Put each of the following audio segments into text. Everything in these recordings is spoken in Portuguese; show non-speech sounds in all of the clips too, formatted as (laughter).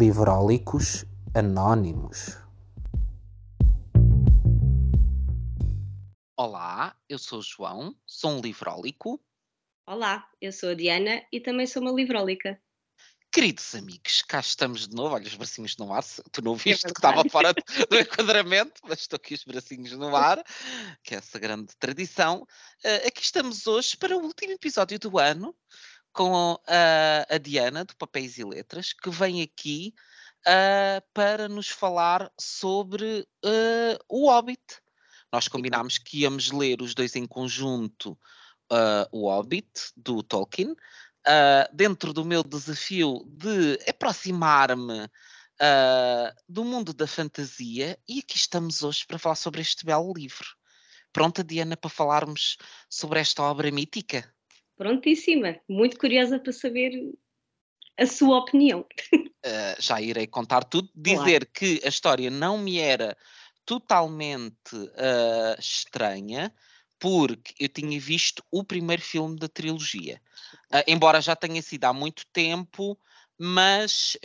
Livrólicos Anónimos. Olá, eu sou o João, sou um livrólico. Olá, eu sou a Diana e também sou uma livrólica. Queridos amigos, cá estamos de novo. Olha os bracinhos no ar. Tu não viste É que estava fora do enquadramento, mas estou aqui os bracinhos no ar, que é essa grande tradição. Uh, aqui estamos hoje para o último episódio do ano com a, a Diana, do Papéis e Letras, que vem aqui uh, para nos falar sobre uh, o Hobbit. Nós combinámos que íamos ler os dois em conjunto o Hobbit, do Tolkien, dentro do meu desafio de aproximar-me do mundo da fantasia, e aqui estamos hoje para falar sobre este belo livro. Pronta, Diana, para falarmos sobre esta obra mítica? Prontíssima, muito curiosa para saber a sua opinião. Uh, (laughs) já irei contar tudo. Dizer claro. que a história não me era totalmente uh, estranha, porque eu tinha visto o primeiro filme da trilogia. Uh, embora já tenha sido há muito tempo, mas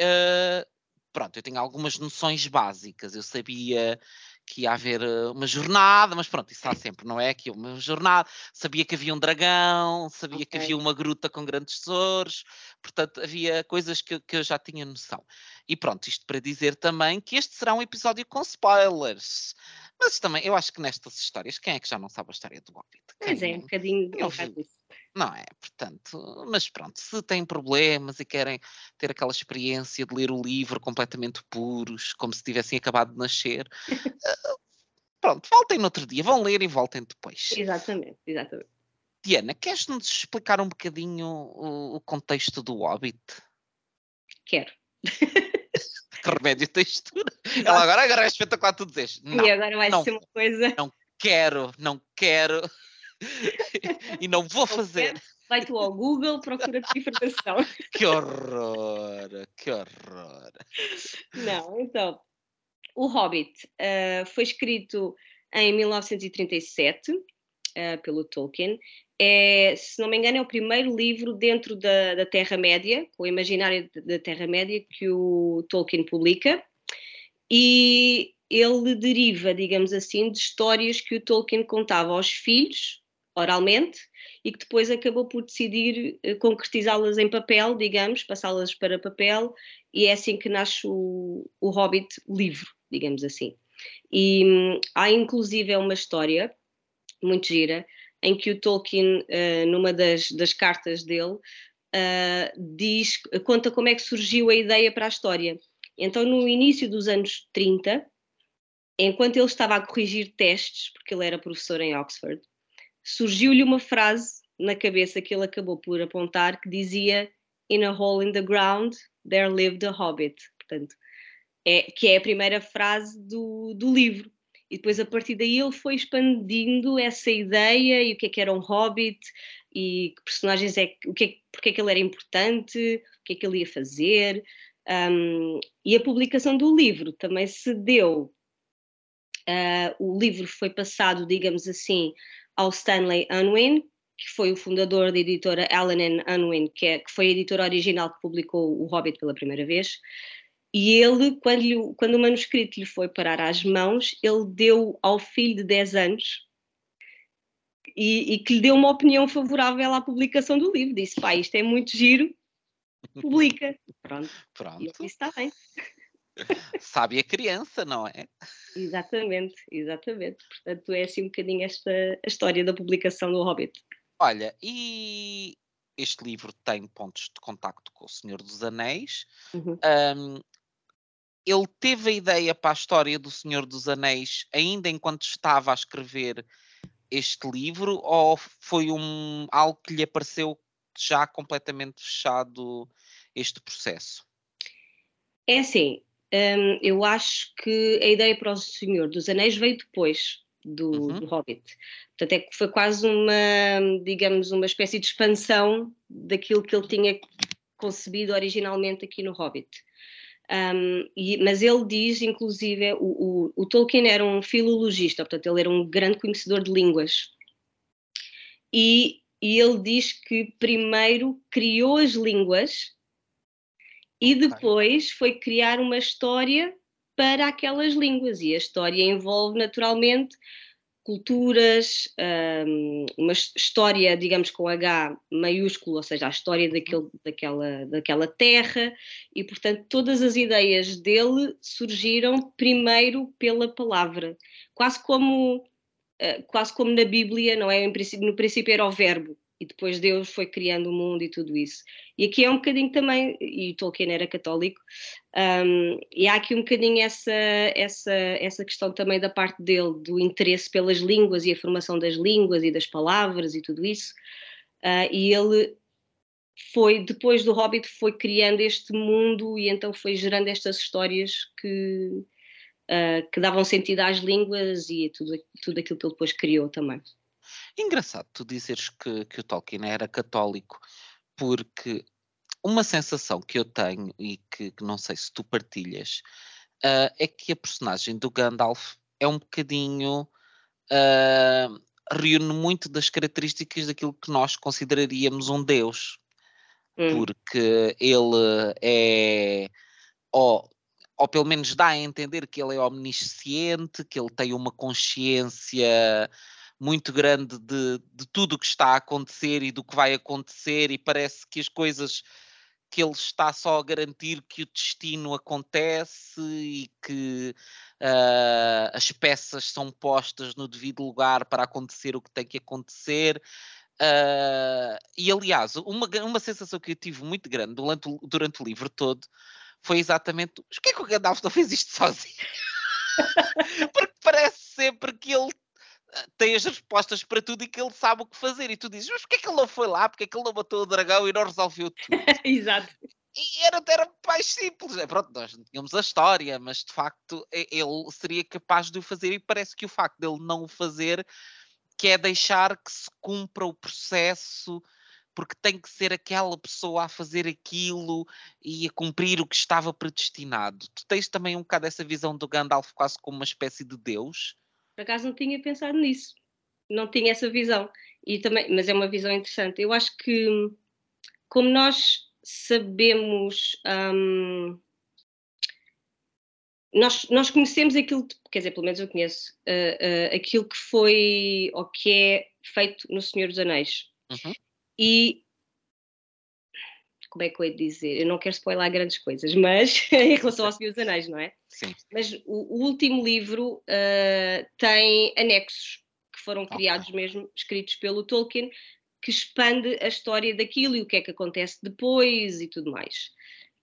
pronto, eu tenho algumas noções básicas. Eu sabia que ia haver uma jornada, mas pronto, isso está sempre, não é? Que uma jornada, sabia que havia um dragão, sabia okay. que havia uma gruta com grandes tesouros, portanto, havia coisas que, que, eu já tinha noção. E pronto, isto para dizer também que este será um episódio com spoilers. Mas também, eu acho que nestas histórias, quem é que já não sabe a história do Hobbit? Pois é, um bocadinho. Eu, não é? Portanto, mas pronto, se têm problemas e querem ter aquela experiência de ler o livro completamente puros, como se tivessem acabado de nascer, uh, (laughs) pronto, voltem no outro dia, vão ler e voltem depois. Exatamente, exatamente. Diana, queres-nos explicar um bocadinho o, o contexto do Hobbit? Quero. (laughs) que remédio textura. (laughs) Ela agora, agora é espetacular tu dizes. Não, e agora vai não, ser uma coisa. Não quero, não quero. E não vou fazer. Vai tu ao Google, procura de informação. (laughs) que horror, que horror. Não, então, o Hobbit uh, foi escrito em 1937 uh, pelo Tolkien. É, se não me engano, é o primeiro livro dentro da, da Terra-média, o imaginário da Terra-média, que o Tolkien publica. E ele deriva, digamos assim, de histórias que o Tolkien contava aos filhos oralmente e que depois acabou por decidir uh, concretizá-las em papel, digamos, passá-las para papel, e é assim que nasce o, o Hobbit livro, digamos assim. E hum, há inclusive uma história muito gira em que o Tolkien, uh, numa das, das, cartas dele, uh, diz, conta como é que surgiu a ideia para a história. Então, no início dos anos 30, enquanto ele estava a corrigir testes, porque ele era professor em Oxford, surgiu-lhe uma frase na cabeça que ele acabou por apontar que dizia In a hole in the ground there lived a hobbit. Portanto, é, que é a primeira frase do, do livro. E depois, a partir daí, ele foi expandindo essa ideia e o que é que era um hobbit e que personagens é o que é, porque é que ele era importante, o que é que ele ia fazer. Um, e a publicação do livro também se deu. Uh, o livro foi passado, digamos assim, ao Stanley Unwin, que foi o fundador da editora Allen Unwin, que, é, que foi a editora original que publicou O Hobbit pela primeira vez. E ele, quando, lhe, quando o manuscrito lhe foi parar às mãos, ele deu ao filho de 10 anos e, e, que lhe deu uma opinião favorável à publicação do livro. Disse: pai, isto é muito giro, publica. Pronto. (laughs) Pronto. E ele disse: está bem. Sabe a criança, não é? Exatamente, exatamente. Portanto, é assim um bocadinho esta a história da publicação do Hobbit. Olha, e este livro tem pontos de contacto com o Senhor dos Anéis. Uhum. Um, ele teve a ideia para a história do Senhor dos Anéis ainda enquanto estava a escrever este livro, ou foi um, algo que lhe apareceu já completamente fechado este processo? É assim, um, eu acho que a ideia para o Senhor dos Anéis veio depois do, Uhum. do Hobbit. Portanto, é que foi quase uma, digamos, uma espécie de expansão daquilo que ele tinha concebido originalmente aqui no Hobbit. Um, e- mas ele diz, inclusive, o, o, o Tolkien era um filologista, portanto, ele era um grande conhecedor de línguas. E, e ele diz que primeiro criou as línguas E depois foi criar uma história para aquelas línguas, e a história envolve naturalmente culturas, um, uma história, digamos, com H maiúsculo, ou seja, a história daquele, daquela, daquela terra, e portanto todas as ideias dele surgiram primeiro pela palavra, quase como, uh, quase como na Bíblia, não é? no princípio era o verbo, e depois Deus foi criando o mundo e tudo isso. E aqui é um bocadinho também, e Tolkien era católico, um, e há aqui um bocadinho essa, essa, essa questão também da parte dele, do interesse pelas línguas e a formação das línguas e das palavras e tudo isso. Uh, e ele foi, depois do Hobbit, foi criando este mundo e então foi gerando estas histórias que, uh, que davam sentido às línguas e tudo, tudo aquilo que ele depois criou também. Engraçado tu dizeres que, que o Tolkien era católico, porque uma sensação que eu tenho e que, que não sei se tu partilhas uh, é que a personagem do Gandalf é um bocadinho. Uh, reúne muito das características daquilo que nós consideraríamos um Deus. Hum. Porque ele é. Ou, ou pelo menos dá a entender que ele é omnisciente, que ele tem uma consciência muito grande de, de tudo o que está a acontecer e do que vai acontecer, e parece que as coisas que ele está só a garantir que o destino acontece e que uh, as peças são postas no devido lugar para acontecer o que tem que acontecer. Uh, e aliás, uma, uma sensação que eu tive muito grande durante, durante o livro todo foi exatamente: o que é que o Gandalf não fez isto sozinho? (laughs) Porque parece sempre que ele tem as respostas para tudo e que ele sabe o que fazer. E tu dizes, mas porquê é que ele não foi lá? Porquê é que ele não matou o dragão e não resolveu tudo? (laughs) Exato. E era, era mais simples. É, pronto, nós não tínhamos a história, mas de facto ele seria capaz de o fazer e parece que o facto dele não o fazer que é deixar que se cumpra o processo porque tem que ser aquela pessoa a fazer aquilo e a cumprir o que estava predestinado. Tu tens também um bocado essa visão do Gandalf quase como uma espécie de Deus? Por acaso não tinha pensado nisso, não tinha essa visão. E também, mas é uma visão interessante. Eu acho que, como nós sabemos. Hum, nós, nós conhecemos aquilo, quer dizer, pelo menos eu conheço, uh, uh, aquilo que foi ou que é feito no Senhor dos Anéis. Uhum. E como é que eu ia dizer? Eu não quero spoiler grandes coisas, mas (laughs) em relação ao Senhor dos Anéis, não é? Sim. Mas o, o último livro uh, tem anexos que foram criados okay. mesmo, escritos pelo Tolkien, que expande a história daquilo e o que é que acontece depois e tudo mais.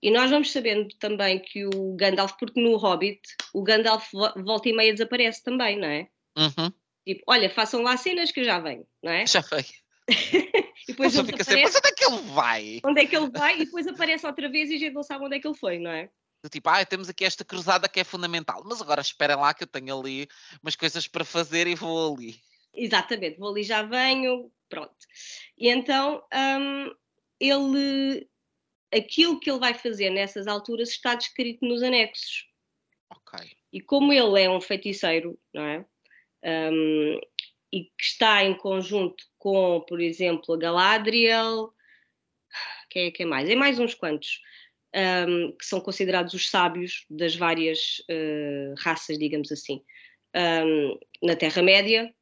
E nós vamos sabendo também que o Gandalf, porque no Hobbit o Gandalf volta e meia desaparece também, não é? Uhum. Tipo, olha, façam lá cenas que eu já venho, não é? Já veio. (laughs) depois ele fica assim, mas onde é que ele vai? Onde é que ele vai? E depois aparece outra vez e a gente não sabe onde é que ele foi, não é? Tipo, ah, temos aqui esta cruzada que é fundamental, mas agora esperem lá que eu tenho ali umas coisas para fazer e vou ali. Exatamente, vou ali, já venho, pronto. E então um, ele, aquilo que ele vai fazer nessas alturas está descrito nos anexos. Ok. E como ele é um feiticeiro, não é? Um, e que está em conjunto com, por exemplo, a Galadriel, quem é que é mais? É mais uns quantos, um, que são considerados os sábios das várias uh, raças, digamos assim, um, na Terra-média.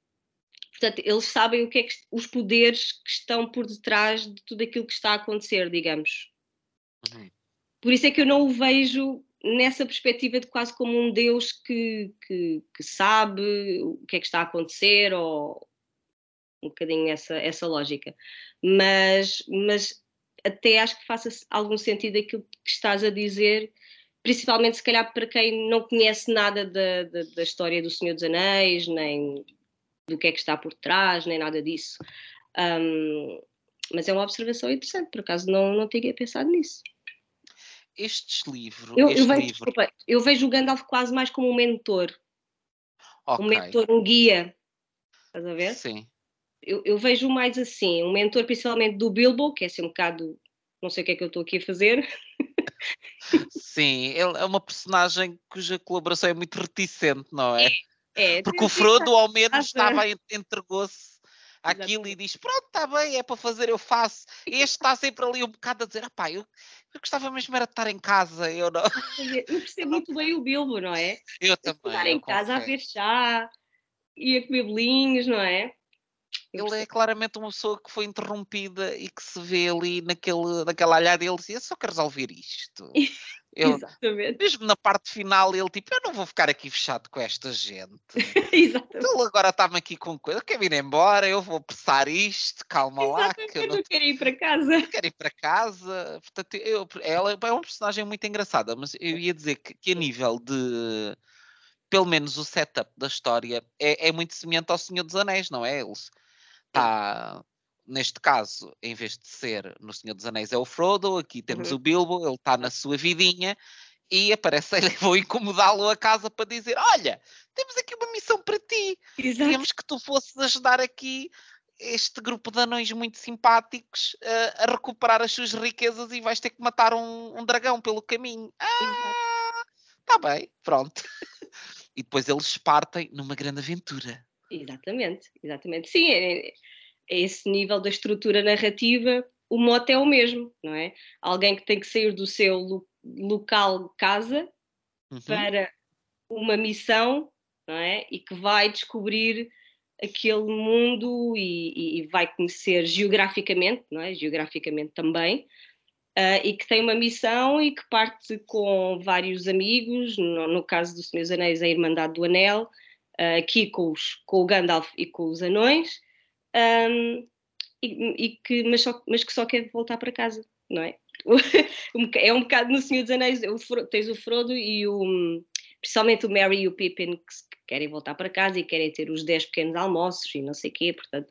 Portanto, eles sabem o que é que, os poderes que estão por detrás de tudo aquilo que está a acontecer, digamos. Uhum. Por isso é que eu não o vejo nessa perspectiva de quase como um Deus que, que, que, sabe o que é que está a acontecer, ou um bocadinho essa, essa lógica. Mas, mas até acho que faça algum sentido aquilo que estás a dizer, principalmente se calhar para quem não conhece nada da, da, da história do Senhor dos Anéis, nem do que é que está por trás, nem nada disso. Um, mas é uma observação interessante, por acaso não, não tinha pensado nisso estes livros. Eu, este eu, vejo, livro... desculpa, eu vejo o Gandalf quase mais como um mentor. Okay. Um mentor, um guia. Estás a ver? Sim. Eu, eu, vejo mais assim, um mentor principalmente do Bilbo, que é assim um bocado. Não sei o que é que eu estou aqui a fazer. (laughs) Sim, ele é uma personagem cuja colaboração é muito reticente, não é? É. é Porque o Frodo ao menos estava, entregou-se aquilo e diz: Pronto, está bem, é para fazer, eu faço. Este está sempre ali um bocado a dizer: Ah, pá, eu, eu gostava mesmo era de estar em casa. Eu não. (laughs) Eu percebo muito bem o Bilbo, não é? Eu também. Estar em casa a ver chá e a comer bolinhos, não é? Ele é claramente uma pessoa que foi interrompida e que se vê ali naquele, naquela olhada e ele diz: Eu só quero resolver isto. (laughs) Eu, Exatamente. Mesmo na parte final, ele tipo, eu não vou ficar aqui fechado com esta gente. (laughs) Exatamente. Então agora está-me aqui com coisa, eu quero ir embora, eu vou apressar isto, calma lá. Que eu não quero ir para casa. Eu quero ir para casa. Portanto, eu, ela é uma personagem muito engraçada, mas eu ia dizer que, que a nível de pelo menos o setup da história é, é muito semelhante ao Senhor dos Anéis, não é? Eles está neste caso, em vez de ser no Senhor dos Anéis, é o Frodo, aqui temos uhum. o Bilbo, ele está na sua vidinha e aparece (laughs) ele, vou incomodá-lo a casa para dizer: Olha, temos aqui uma missão para ti, Exato. queríamos que tu fosses ajudar aqui este grupo de anões muito simpáticos uh, a recuperar as suas riquezas e vais ter que matar um, um dragão pelo caminho. Ah, está bem, pronto. (laughs) e depois eles partem numa grande aventura. Exatamente, exatamente. Sim, é, é esse nível da estrutura narrativa, o mote é o mesmo, não é? Alguém que tem que sair do seu lo local casa uhum. para uma missão, não é? E que vai descobrir aquele mundo e, e, vai conhecer geograficamente, não é? Geograficamente também, uh, e que tem uma missão e que parte com vários amigos, no, no caso Senhor dos Anéis, a Irmandade do Anel, aqui com, os, com o Gandalf e com os anões, um, e, e, que, mas, só, mas que só quer voltar para casa, não é? (laughs) é um bocado no Senhor dos Anéis, o, tens o Frodo e o, principalmente o Merry e o Pippin que, que querem voltar para casa e querem ter os 10 pequenos almoços e não sei o quê, portanto...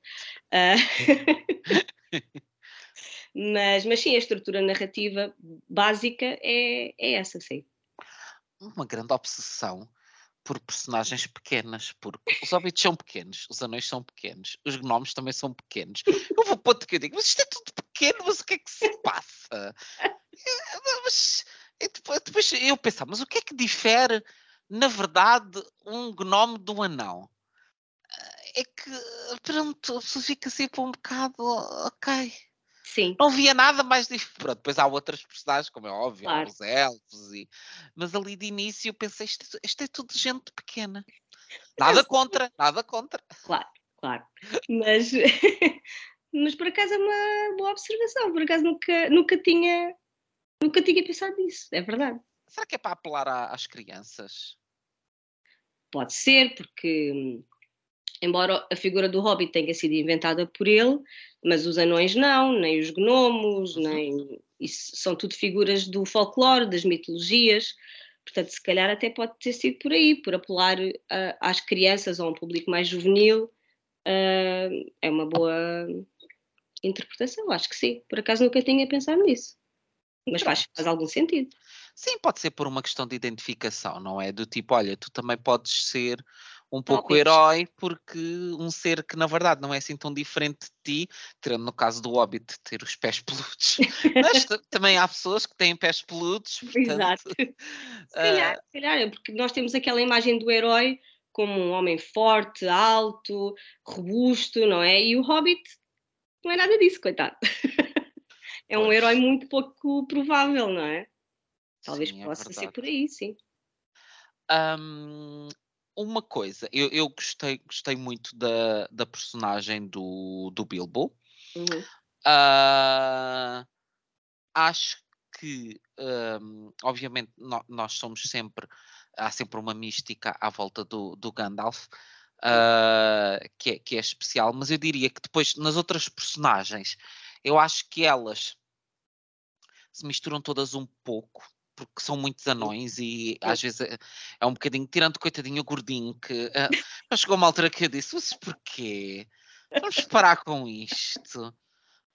Uh, (laughs) mas, mas sim, a estrutura narrativa básica é, é essa, sim. Uma grande obsessão por personagens pequenas, porque os hobbits são pequenos, os anões são pequenos, os gnomos também são pequenos. Eu vou ponto que eu digo, mas isto é tudo pequeno, mas o que é que se passa? mas, depois, depois eu pensava, mas o que é que difere, na verdade, um gnome do anão? É que, pronto, a pessoa fica sempre um bocado, ok Sim. Não via nada mais diferente. Pronto, depois há outras personagens, como é óbvio, claro. os elfos, e... mas ali de início eu pensei, isto, isto é tudo gente pequena. (laughs) Nada contra, nada contra. Claro, claro. Mas, (laughs) mas por acaso é uma boa observação, por acaso nunca, nunca, tinha, nunca tinha pensado nisso, é verdade. Será que é para apelar às crianças? Pode ser, porque embora a figura do Hobbit tenha sido inventada por ele, mas os anões não, nem os gnomos, uhum. nem. Isso são tudo figuras do folclore, das mitologias. Portanto, se calhar até pode ter sido por aí, por apelar às crianças ou a um público mais juvenil. Uh, é uma boa interpretação, acho que sim. Por acaso nunca tinha pensado nisso. Mas faz, faz algum sentido. Sim, pode ser por uma questão de identificação, não é? Do tipo, olha, tu também podes ser um pouco herói, porque um ser que na verdade não é assim tão diferente de ti, tirando no caso do Hobbit ter os pés (laughs) peludos, mas também há pessoas que têm pés peludos. (laughs) Portanto, Exato. Se (laughs) calhar, uh... se calhar, é porque nós temos aquela imagem do herói como um homem forte, alto, robusto, não é? E o Hobbit não é nada disso, coitado. é um herói muito pouco provável, não é? Talvez sim, é possa é ser por aí, sim. Um, uma coisa, eu, eu gostei, gostei muito da, da personagem do, do Bilbo. Uhum. Uh, acho que, um, obviamente, no, nós somos sempre, há sempre uma mística à volta do, do Gandalf. Uh, que, é, que é especial, mas eu diria que depois nas outras personagens eu acho que elas se misturam todas um pouco porque são muitos anões e às vezes é, é um bocadinho, tirando coitadinho o gordinho, que uh, chegou uma altura que eu disse, mas porquê? Vamos parar com isto.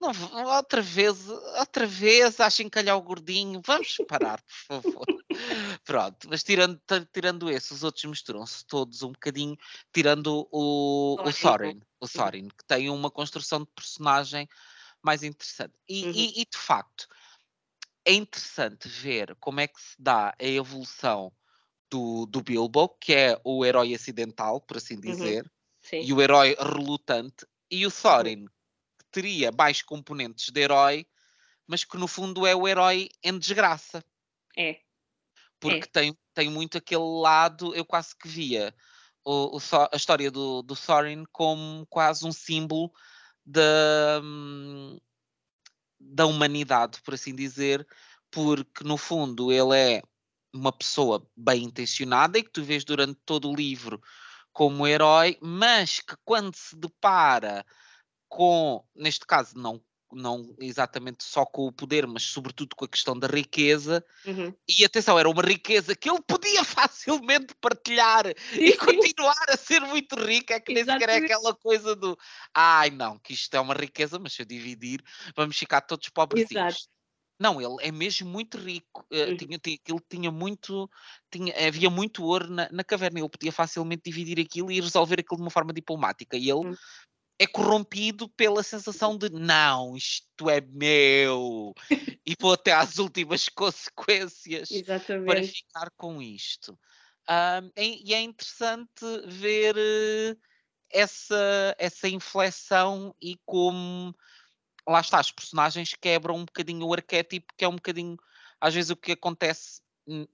Não, outra vez, outra vez, achem calhar o gordinho. Vamos parar, por favor. (laughs) Pronto, mas tirando, tirando esse, os outros misturam-se todos um bocadinho, tirando o, o Thorin, o Thorin, que tem uma construção de personagem mais interessante. E, uhum. e, e de facto, é interessante ver como é que se dá a evolução do, do Bilbo, que é o herói acidental, por assim uhum. dizer, uhum. e o herói relutante, e o Thorin que teria mais componentes de herói, mas que no fundo é o herói em desgraça. É. Porque é. Tem, tem muito aquele lado, eu quase que via o, o, a história do, do Thorin como quase um símbolo da, hum, da humanidade, por assim dizer, porque no fundo ele é uma pessoa bem intencionada e que tu vês durante todo o livro como herói, mas que quando se depara com, neste caso, não não exatamente só com o poder, mas sobretudo com a questão da riqueza. Uhum. E atenção, era uma riqueza que ele podia (laughs) facilmente partilhar e continuar a ser muito rico. É que nem sequer é aquela coisa do ai não, que isto é uma riqueza, mas se eu dividir, vamos ficar todos pobrezinhos. Não, ele é mesmo muito rico. Uh, uhum. tinha, tinha, ele tinha muito, tinha, havia muito ouro na, na, caverna. Ele podia facilmente dividir aquilo e resolver aquilo de uma forma diplomática. E ele uhum é corrompido pela sensação de não, isto é meu e vou até às (laughs) últimas consequências Exatamente. para ficar com isto. Um, e é interessante ver uh, essa, essa inflexão e como lá está, os personagens quebram um bocadinho o arquétipo, que é um bocadinho às vezes o que acontece em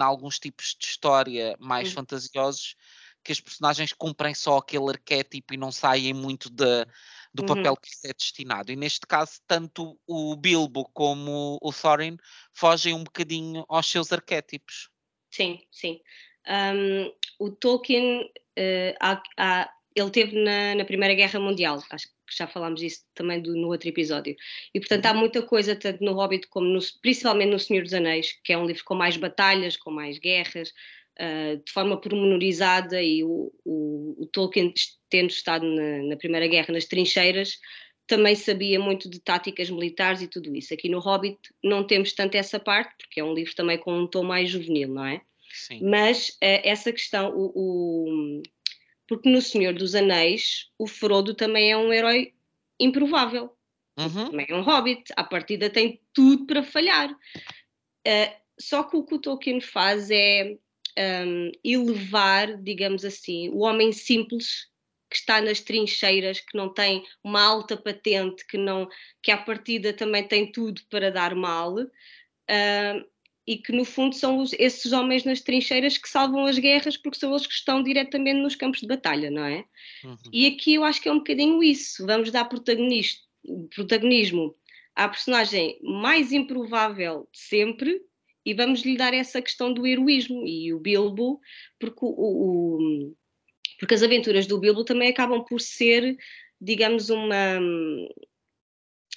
alguns tipos de história mais uhum. fantasiosos que as personagens cumprem só aquele arquétipo e não saem muito de, do papel uhum. que lhes é destinado. E neste caso, tanto o Bilbo como o Thorin fogem um bocadinho aos seus arquétipos. Sim, sim. Um, o Tolkien, uh, há, há, ele teve na, na, Primeira Guerra Mundial, acho que já falámos disso também do, no outro episódio. E portanto há uhum. muita coisa, tanto no Hobbit como no, principalmente no Senhor dos Anéis, que é um livro com mais batalhas, com mais guerras, uh, de forma pormenorizada e o, o, o Tolkien, tendo estado na, na, Primeira Guerra nas trincheiras, também sabia muito de táticas militares e tudo isso. Aqui no Hobbit não temos tanto essa parte, porque é um livro também com um tom mais juvenil, não é? Sim. Mas uh, essa questão, o, o, porque no Senhor dos Anéis, o Frodo também é um herói improvável. Uhum. Também é um hobbit, à partida tem tudo para falhar. Uh, só que o que o Tolkien faz é um, elevar, digamos assim, o homem simples que está nas trincheiras, que não tem uma alta patente, que não, que à partida também tem tudo para dar mal, uh, e que no fundo são os, esses homens nas trincheiras que salvam as guerras porque são eles que estão diretamente nos campos de batalha, não é? Uhum. E aqui eu acho que é um bocadinho isso, vamos dar protagonismo à personagem mais improvável de sempre, e vamos lhe dar essa questão do heroísmo e o Bilbo, porque, o, o, porque as aventuras do Bilbo também acabam por ser, digamos, uma,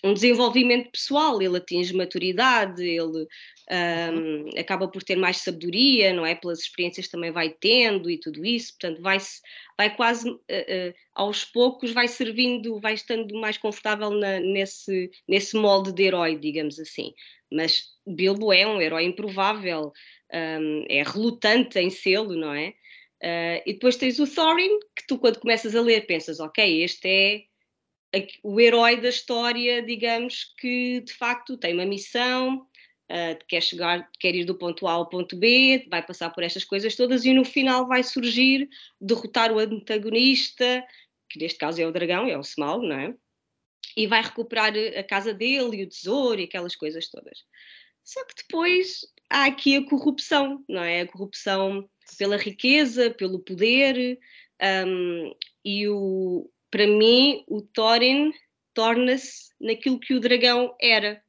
um desenvolvimento pessoal, ele atinge maturidade, ele um, acaba por ter mais sabedoria, não é? Pelas experiências também vai tendo e tudo isso, portanto, vai, vai quase uh, uh, aos poucos, vai servindo, vai estando mais confortável na, nesse, nesse molde de herói, digamos assim. Mas Bilbo é um herói improvável, um, é relutante em sê-lo, não é? Uh, e depois tens o Thorin, que tu, quando começas a ler, pensas: ok, este é o herói da história, digamos, que de facto tem uma missão, uh, quer chegar, quer ir do ponto A ao ponto B, vai passar por estas coisas todas e no final vai surgir, derrotar o antagonista, que neste caso é o dragão, é o Smaug, não é? E vai recuperar a casa dele e o tesouro e aquelas coisas todas. Só que depois há aqui a corrupção, não é? A corrupção pela riqueza, pelo poder, um, e o, para mim o Thorin torna-se naquilo que o dragão era,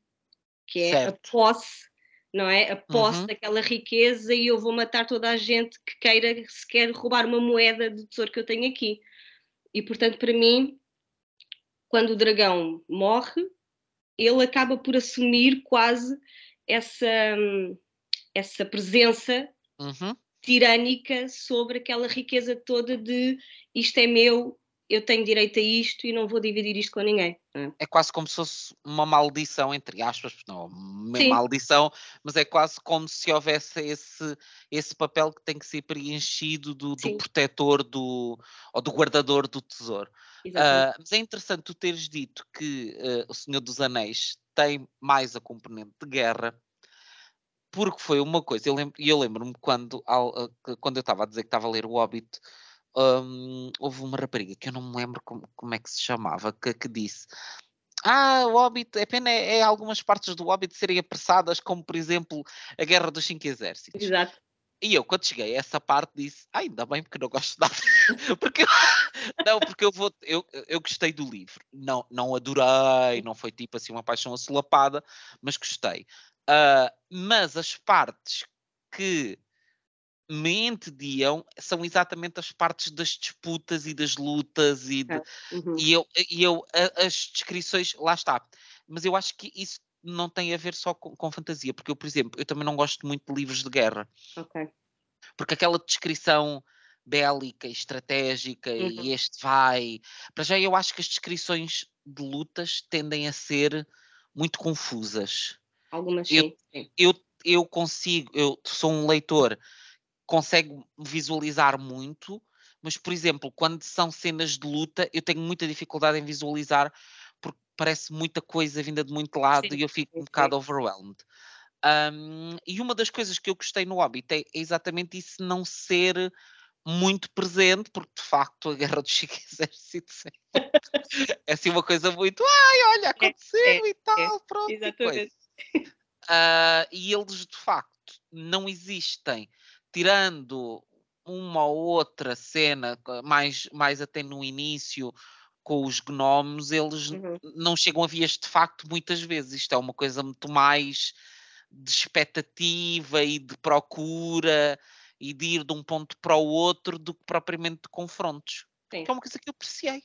que é certo. a posse, não é? A posse uhum. daquela riqueza e eu vou matar toda a gente que queira sequer roubar uma moeda de tesouro que eu tenho aqui. E portanto, para mim, quando o dragão morre, ele acaba por assumir quase essa, essa presença uhum. tirânica sobre aquela riqueza toda de isto é meu, eu tenho direito a isto e não vou dividir isto com ninguém. É, é quase como se fosse uma maldição, entre aspas, não, uma Sim. maldição, mas é quase como se houvesse esse, esse papel que tem que ser preenchido do, do protetor do, ou do guardador do tesouro. Uh, mas é interessante tu teres dito que uh, o Senhor dos Anéis tem mais a componente de guerra, porque foi uma coisa, e eu lembro-me quando, quando eu estava a dizer que estava a ler o Hobbit, um, houve uma rapariga que eu não me lembro como, como é que se chamava, que, que disse ah, o Hobbit, é pena é, é, algumas partes do Hobbit serem apressadas, como por exemplo a Guerra dos Cinco Exércitos. Exato. E eu, quando cheguei a essa parte, disse: ah, ainda bem, porque não gosto de nada. (laughs) porque eu, não, porque eu vou. Eu, eu gostei do livro. Não, não adorei, não foi tipo assim uma paixão assolapada, mas gostei. Uh, mas as partes que me entediam são exatamente as partes das disputas e das lutas e, de, uhum. e eu, e eu as descrições, lá está. Mas eu acho que isso não tem a ver só com, com, fantasia, porque eu, por exemplo, eu também não gosto muito de livros de guerra. Ok. Porque aquela descrição bélica e estratégica uhum. e este vai. Para já eu acho que as descrições de lutas tendem a ser muito confusas. Algumas sim. Eu, eu, eu consigo, eu sou um leitor consegue visualizar muito, mas, por exemplo, quando são cenas de luta, eu tenho muita dificuldade em visualizar porque parece muita coisa vinda de muito lado sim, e eu fico sim, um bocado overwhelmed. Um, e uma das coisas que eu gostei no Hobbit é, é exatamente isso, não ser muito presente, porque de facto a (laughs) Guerra dos Cinco Exércitos (laughs) é assim uma coisa muito, ai, olha, é, aconteceu é, é, e tal, pronto. Exatamente. E, uh, e eles de facto não existem tirando uma ou outra cena, mais, mais até no início, com os gnomos, eles uhum. não chegam a vias de facto muitas vezes. Isto é uma coisa muito mais de expectativa e de procura e de ir de um ponto para o outro do que propriamente de confrontos. Sim. Que é uma coisa que eu apreciei.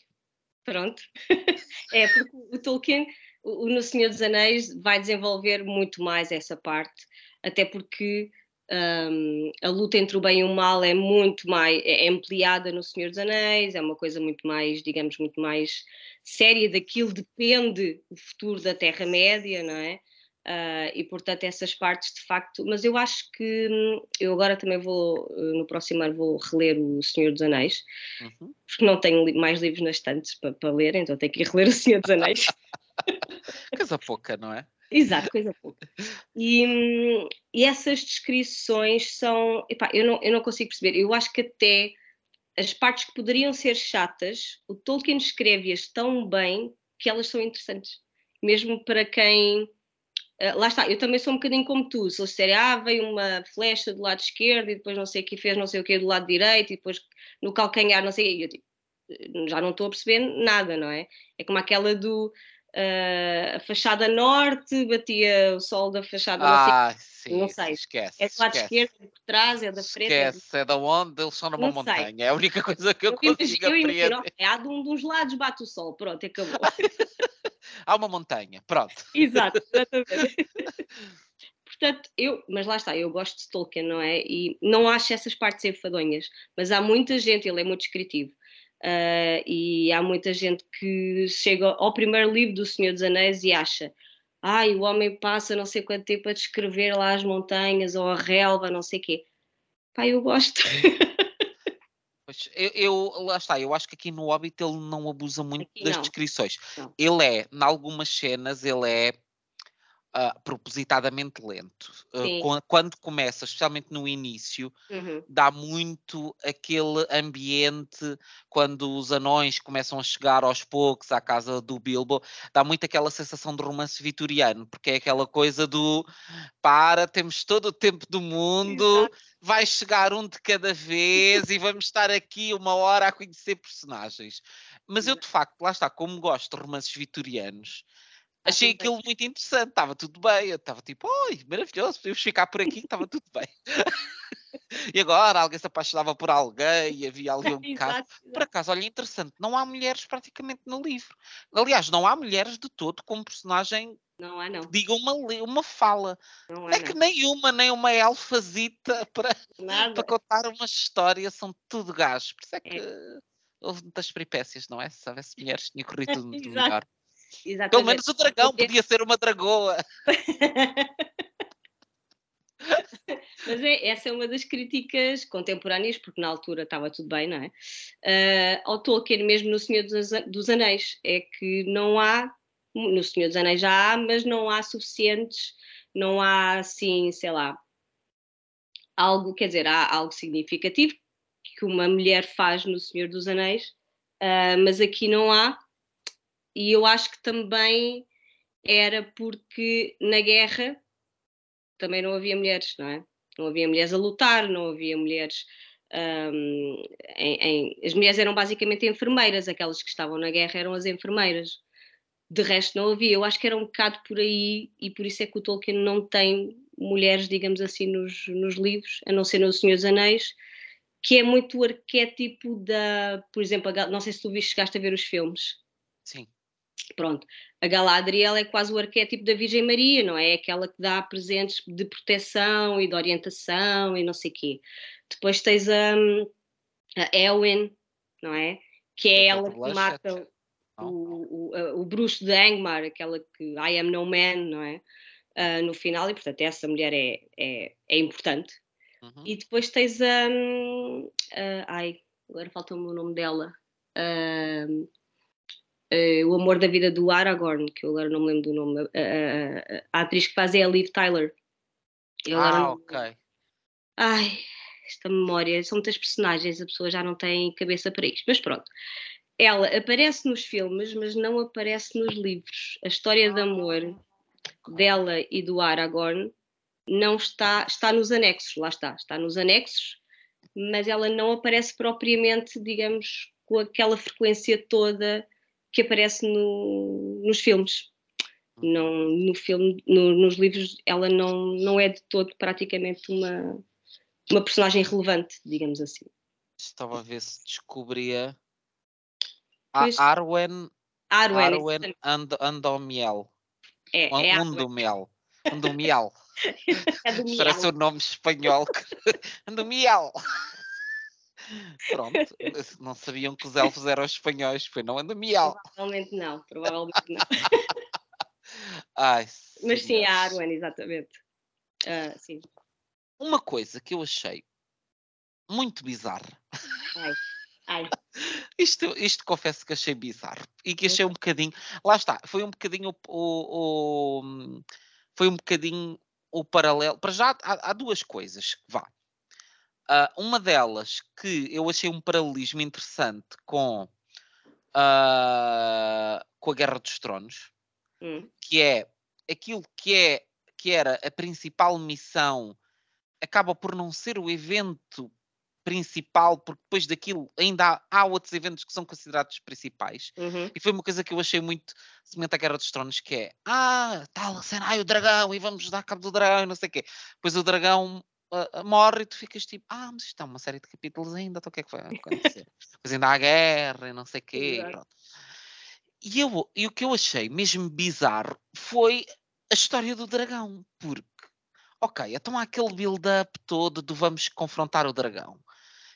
Pronto. (laughs) é, porque o Tolkien, o, no Senhor dos Anéis, vai desenvolver muito mais essa parte, até porque um, a luta entre o bem e o mal é muito mais é ampliada no Senhor dos Anéis, é uma coisa muito mais, digamos, muito mais séria, daquilo depende o futuro da Terra-média, não é? Uh, e portanto essas partes de facto, mas eu acho que hum, eu agora também vou, no próximo ano vou reler o Senhor dos Anéis, uhum. porque não tenho mais livros nas estantes para, para ler, então tenho que ir reler o Senhor dos Anéis. (laughs) Coisa pouca, não é? Exato, coisa pouca. E, e essas descrições são. Epá, eu, não, eu não consigo perceber. Eu acho que até as partes que poderiam ser chatas, o Tolkien escreve-as tão bem que elas são interessantes. Mesmo para quem. Uh, lá está, eu também sou um bocadinho como tu. Se eles disserem, ah, veio uma flecha do lado esquerdo e depois não sei o que fez, não sei o que do lado direito e depois no calcanhar, não sei que. Eu, tipo, já não estou a perceber nada, não é? É como aquela do Uh, a fachada norte, batia o sol da fachada ah, sim, não sei. Esquece, é do lado esquerdo, é por trás, é da frente. É esquece, é, é da onde? Eles são numa não montanha. Sei. É a única coisa que eu, eu consigo eu. Imagino, é, há de um dos lados bate o sol, pronto, acabou. (laughs) há uma montanha, pronto. (laughs) Exato, exatamente. (laughs) Portanto, eu, mas lá está, eu gosto de Tolkien, não é? E não acho essas partes enfadonhas, mas há muita gente, ele é muito descritivo, Uh, e há muita gente que chega ao primeiro livro do Senhor dos Anéis e acha ai, o homem passa não sei quanto tempo a descrever lá as montanhas ou a relva, não sei o quê. Pá, eu gosto. Pois, eu, eu, lá está, eu acho que aqui no Hobbit ele não abusa muito aqui das não. descrições. Não. Ele é, em algumas cenas, ele é uh, propositadamente lento. Uh, quando começa, especialmente no início, uhum. dá muito aquele ambiente quando os anões começam a chegar aos poucos à casa do Bilbo, dá muito aquela sensação de romance vitoriano, porque é aquela coisa do para, temos todo o tempo do mundo. Exato vai chegar um de cada vez e vamos estar aqui uma hora a conhecer personagens. Mas eu, de facto, lá está, como gosto de romances vitorianos, Achei aquilo muito interessante, estava tudo bem. Eu estava tipo, oi, maravilhoso, podemos ficar por aqui, estava tudo bem. (laughs) e agora alguém se apaixonava por alguém e havia ali um (laughs) bocado. Por acaso, olha, interessante, não há mulheres praticamente no livro. Aliás, não há mulheres de todo como personagem. Não há, não. Diga uma, uma fala. Não há, é que nem uma, nem uma elfazita (laughs) para, para contar uma história, são tudo gajos. Por isso é que é. houve muitas peripécias, não é? Se houvesse mulheres, tinha corrido tudo melhor. Exatamente. Pelo menos o dragão podia ser uma dragoa. (laughs) Mas é, essa é uma das críticas contemporâneas, porque na altura estava tudo bem, não é? Uh, ao Tolkien, mesmo no Senhor dos, dos Anéis, é que não há, no Senhor dos Anéis já há, mas não há suficientes, não há assim, sei lá, algo, quer dizer, há algo significativo que uma mulher faz no Senhor dos Anéis, uh, mas aqui não há, e eu acho que também era porque na guerra também não havia mulheres, não é? Não havia mulheres a lutar, não havia mulheres. Um, em, em, as mulheres eram basicamente enfermeiras, aquelas que estavam na guerra eram as enfermeiras. De resto, não havia. Eu acho que era um bocado por aí, e por isso é que o Tolkien não tem mulheres, digamos assim, nos, nos livros, a não ser no Senhor dos Anéis, que é muito o arquétipo da. Por exemplo, não sei se tu viste, chegaste a ver os filmes. Sim. Pronto, a Galadriel é quase o arquétipo da Virgem Maria, não é? É aquela que dá presentes de proteção e de orientação e não sei o quê. Depois tens a, a Elwyn, não é? Que é ela que mata o, o, o bruxo de Angmar, aquela que I am no man, não é? Uh, no final, e portanto essa mulher é, é, é importante. Uhum. E depois tens a. Um, uh, ai, agora falta-me o nome dela. Uh, uh, o amor da vida do Aragorn, que eu agora não me lembro do nome, uh, a atriz que faz é a Liv Tyler. Eu ah, não... ok. Ai, esta memória, são muitas personagens, a pessoa já não tem cabeça para isto, mas pronto. Ela aparece nos filmes, mas não aparece nos livros. A história de amor ah, dela e do Aragorn não está, está nos anexos, lá está, está nos anexos, mas ela não aparece propriamente, digamos, com aquela frequência toda que aparece no, nos filmes. Hum. Não, no filme, no, nos livros, ela não, não é de todo praticamente uma, uma personagem relevante, digamos assim. Estava a ver se descobria a Arwen, Arwen, Arwen and, Andomiel. É, é Andomiel. Andomiel. (laughs) é do Parece o nome espanhol. (laughs) Andomiel. Pronto, não sabiam que os elfos eram espanhóis, foi não anda miau. Provavelmente não, provavelmente não. (laughs) Ai, Mas sim, a Arwen, exatamente. Uh, sim. Uma coisa que eu achei muito bizarra. Ai, ai. Isto, isto confesso que achei bizarro e que achei um bocadinho. Lá está, foi um bocadinho o, o, o foi um bocadinho o paralelo. Para já há, há duas coisas que vá. Uh, uma delas que eu achei um paralelismo interessante com, uh, com a Guerra dos Tronos, hum. que é aquilo que, é, que era a principal missão, acaba por não ser o evento principal, porque depois daquilo ainda há, há, outros eventos que são considerados principais. Uhum. E foi uma coisa que eu achei muito semelhante à Guerra dos Tronos, que é ah, tal a cena, ai, o dragão, e vamos dar cabo do dragão, e não sei o quê. Depois o dragão uh, morre e tu ficas tipo, ah, mas isto é uma série de capítulos ainda, então o que é que vai acontecer? Depois ainda há guerra e não sei o (laughs) quê. E, eu, e o que eu achei mesmo bizarro foi a história do dragão, porque, ok, então há aquele build-up todo do vamos confrontar o dragão.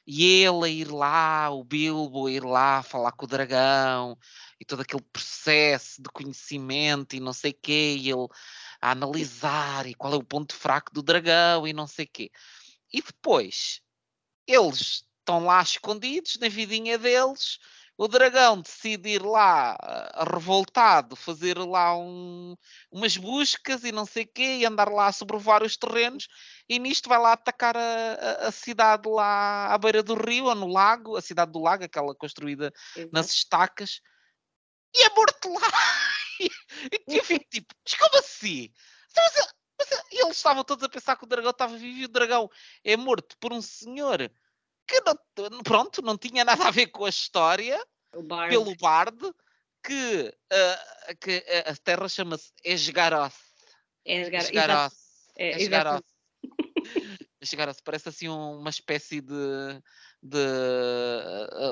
E ele a ir lá, o Bilbo a ir lá falar com o dragão, e todo aquele processo de conhecimento e não sei o quê, e ele a analisar e qual é o ponto fraco do dragão e não sei o quê. E depois, eles estão lá escondidos na vidinha deles, o dragão decide ir lá uh, revoltado, fazer lá um, umas buscas e não sei o quê, e andar lá a sobrevoar os terrenos, e nisto vai lá atacar a, a, a, cidade lá à beira do rio, ou no lago, a cidade do lago, aquela construída Exato. nas estacas, e é morto lá. (laughs) (laughs) E, eu fico tipo, mas como assim? Mas, mas, eles estavam todos a pensar que o dragão estava vivo e o dragão é morto por um senhor que não, pronto, não tinha nada a ver com a história, Bard. pelo Bard, que, uh, que a terra chama-se Esgaroth. Esgaroth. Esgaroth. (laughs) Esgaroth. Parece assim uma espécie de, de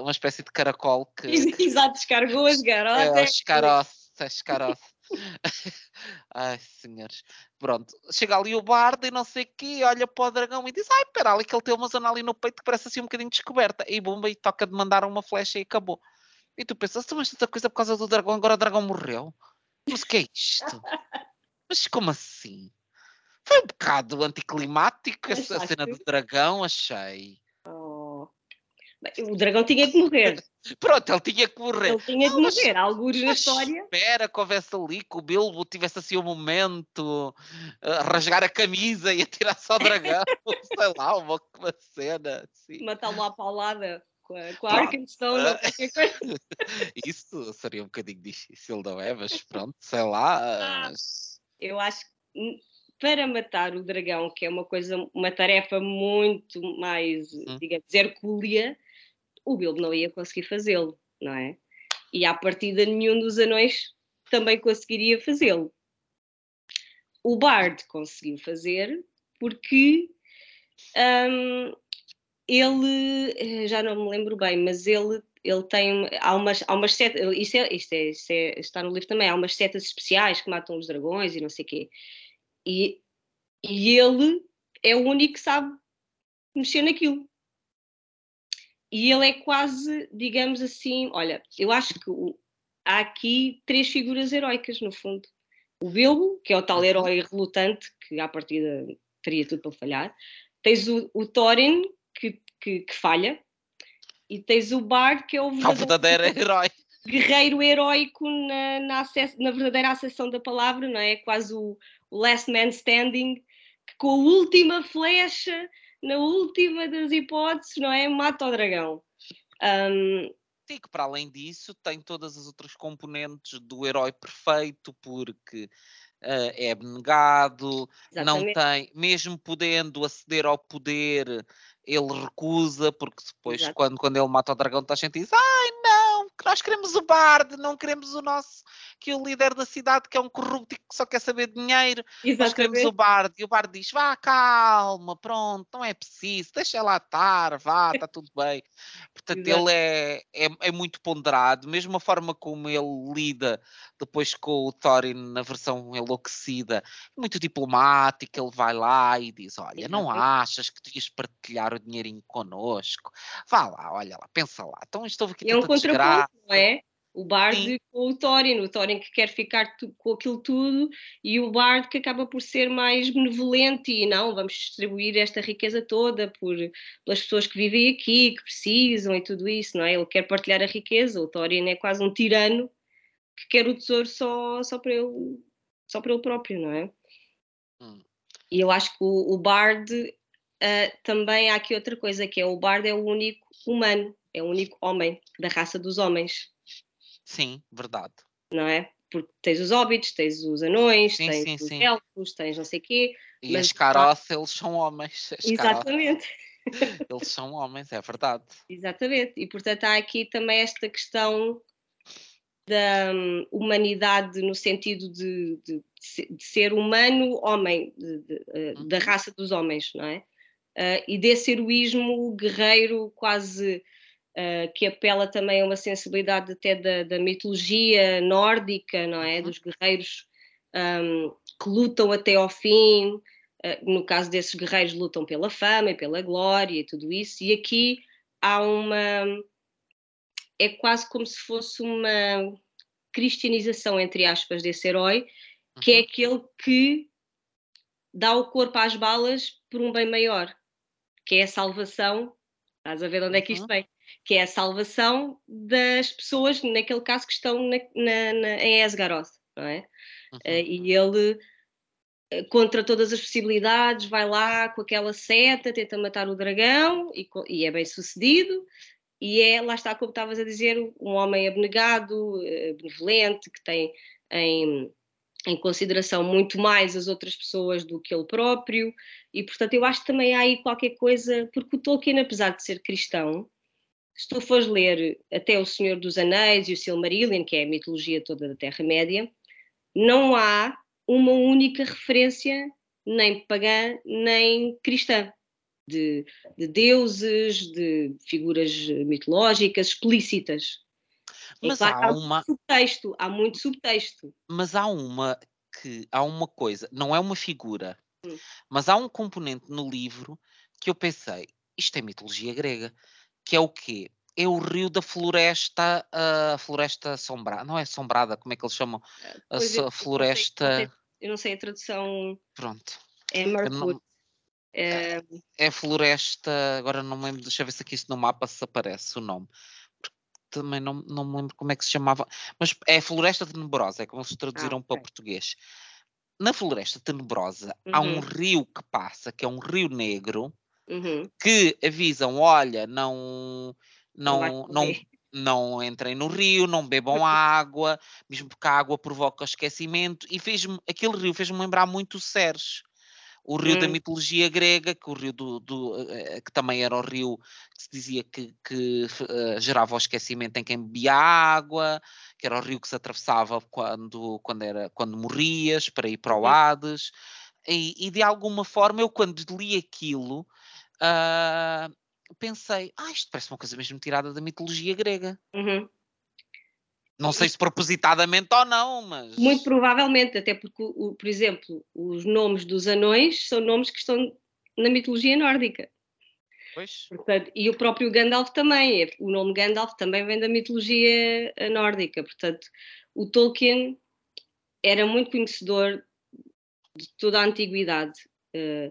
uma espécie de caracol que (laughs) exato, descargou as garotas é, escaroce, é escaroce. (laughs) Ai, senhores. Pronto, chega ali o bardo e não sei o quê, olha para o dragão e diz: Ai, pera ali que ele tem uma zona ali no peito que parece assim um bocadinho descoberta. E bomba e toca de mandar uma flecha e acabou. E tu pensas: Mas esta coisa por causa do dragão, agora o dragão morreu? Mas o que é isto? Mas como assim? Foi um bocado anticlimático (laughs) essa cena do dragão, achei. O dragão tinha que morrer. (laughs) Pronto, ele tinha que morrer. Ele tinha que morrer. Alguns na história. Espera que houvesse ali, que o Bilbo tivesse assim um momento, uh, rasgar a camisa e atirar-se ao dragão. (laughs) sei lá, uma, uma cena. Assim. Matá-lo à paulada com a, com a Arkenstone ou qualquer coisa. (laughs) Isso seria um bocadinho difícil, não é? Mas pronto, sei lá. Ah, eu acho que para matar o dragão, que é uma coisa, uma tarefa muito mais, hum. digamos, hercúlea, o Bilbo não ia conseguir fazê-lo, não é? E à partida nenhum dos anões também conseguiria fazê-lo. O Bard conseguiu fazer porque um, ele, eh, já não me lembro bem, mas ele, ele tem, há umas, há umas setas, isto, é, isto, é, isto é, está no livro também, há umas setas especiais que matam os dragões e não sei o quê. E, e ele é o único que sabe mexer naquilo. E ele é quase, digamos assim, olha, eu acho que há aqui três figuras heróicas, no fundo. O Bilbo, que é o tal uhum. herói relutante, que à partida teria tudo para falhar. Tens o, o Thorin, que, que, que, falha. E tens o Bard, que é o verdadeiro, verdadeiro herói. Guerreiro heróico na, na, na verdadeira acessão da palavra, não é? Quase o, o last man standing, que com a última flecha na última das hipóteses, não é? Mata o dragão. Um, Sim, que para além disso tem todas as outras componentes do herói perfeito, porque uh, é abnegado, Exatamente. não tem, mesmo podendo aceder ao poder, ele recusa, porque depois, quando, quando ele mata o dragão, está a gente diz: ai que nós queremos o Bard, não queremos o nosso, que o líder da cidade, que é um corrupto e que só quer saber dinheiro, Exatamente. nós queremos o Bard. E o Bard diz: vá, calma, pronto, não é preciso, deixa lá estar, vá, (laughs) está tudo bem. Portanto, Exato. ele é, é, é, muito ponderado, mesmo a forma como ele lida depois com o Thorin na versão enlouquecida, muito diplomático, ele vai lá e diz: olha, não achas que devias partilhar o dinheirinho connosco. Vá lá, olha lá, pensa lá. Então estou aqui É um contraponto, não é? O Bard com o Thorin, o Thorin que quer ficar com aquilo tudo e o Bard que acaba por ser mais benevolente e não, vamos distribuir esta riqueza toda por, pelas pessoas que vivem aqui, que precisam e tudo isso, não é? Ele quer partilhar a riqueza, o Thorin é quase um tirano que quer o tesouro só, só, para, ele, só para ele próprio, não é? Hum. E eu acho que o, o Bard uh, também há aqui outra coisa, que é o Bard é o único humano, é o único homem da raça dos homens. Sim, verdade. Não é? Porque tens os hobbits, tens os anões, sim, tens sim, os sim. elfos, tens não sei o quê. E mas, as caroças, eles são homens. As exatamente. (laughs) eles são homens, é verdade. Exatamente. E portanto há aqui também esta questão da um, humanidade no sentido de, de, de ser humano, homem, de, uh, da raça dos homens, não é? uh, e desse heroísmo guerreiro quase uh, que apela também a uma sensibilidade até da, da mitologia nórdica, não é? Uhum. Dos guerreiros um, que lutam até ao fim. Uh, no caso desses guerreiros, lutam pela fama e pela glória e tudo isso. E aqui há uma. É quase como se fosse uma cristianização, entre aspas, desse herói, que é uhum. aquele que dá o corpo às balas por um bem maior que é a salvação, estás a ver onde é que isto uhum. vem? Que é a salvação das pessoas, naquele caso, que estão na, na, na, em Esgaroth, não é? Uhum. Uh, e ele, eh, contra todas as possibilidades, vai lá com aquela seta, tenta matar o dragão e, e é bem sucedido. E é, lá está, como estavas a dizer, um homem abnegado, eh, benevolente, que tem em em consideração muito mais as outras pessoas do que ele próprio, e portanto eu acho que também há aí qualquer coisa, porque o Tolkien, apesar de ser cristão, se tu fores ler até O Senhor dos Anéis e o Silmarillion, que é a mitologia toda da Terra-média, não há uma única referência, nem pagã, nem cristã, de, de deuses, de figuras mitológicas explícitas. Mas claro, há uma. Há subtexto, há muito subtexto. Mas há uma que há uma coisa, não é uma figura, hum. mas há um componente no livro que eu pensei, isto é mitologia grega, que é o quê? É o rio da floresta, a floresta assombrada, não é assombrada, como é que eles chamam? A eu, floresta. Eu não, sei, eu não sei a tradução. Pronto. É Mirkwood. É, é floresta, agora não me lembro, deixa eu ver se aqui no mapa se aparece o nome. Também não, não me lembro como é que se chamava, mas é Floresta Tenebrosa, é como se traduziram ah, okay. para português. Na Floresta Tenebrosa uhum. há um uhum. rio que passa, que é um rio negro, uhum. que avisam: olha, não, não, não, não, entrem no rio, não bebam (laughs) água, mesmo porque a água provoca esquecimento. E fez aquele rio fez-me lembrar muito o Serres o rio hum. da mitologia grega, que o rio do, do uh, que também era o rio que se dizia que, que uh, gerava o esquecimento em quem bebia água, que era o rio que se atravessava quando, quando, era, quando morrias para ir para o uhum. Hades. E, e de alguma forma eu quando li aquilo uh, pensei, ah, isto parece uma coisa mesmo tirada da mitologia grega. Uhum. Não sei se propositadamente ou não, mas. Muito provavelmente, até porque, por exemplo, os nomes dos anões são nomes que estão na mitologia nórdica. Pois. Portanto, e o próprio Gandalf também. O nome Gandalf também vem da mitologia eh, nórdica. Portanto, o Tolkien era muito conhecedor de toda a antiguidade, uh,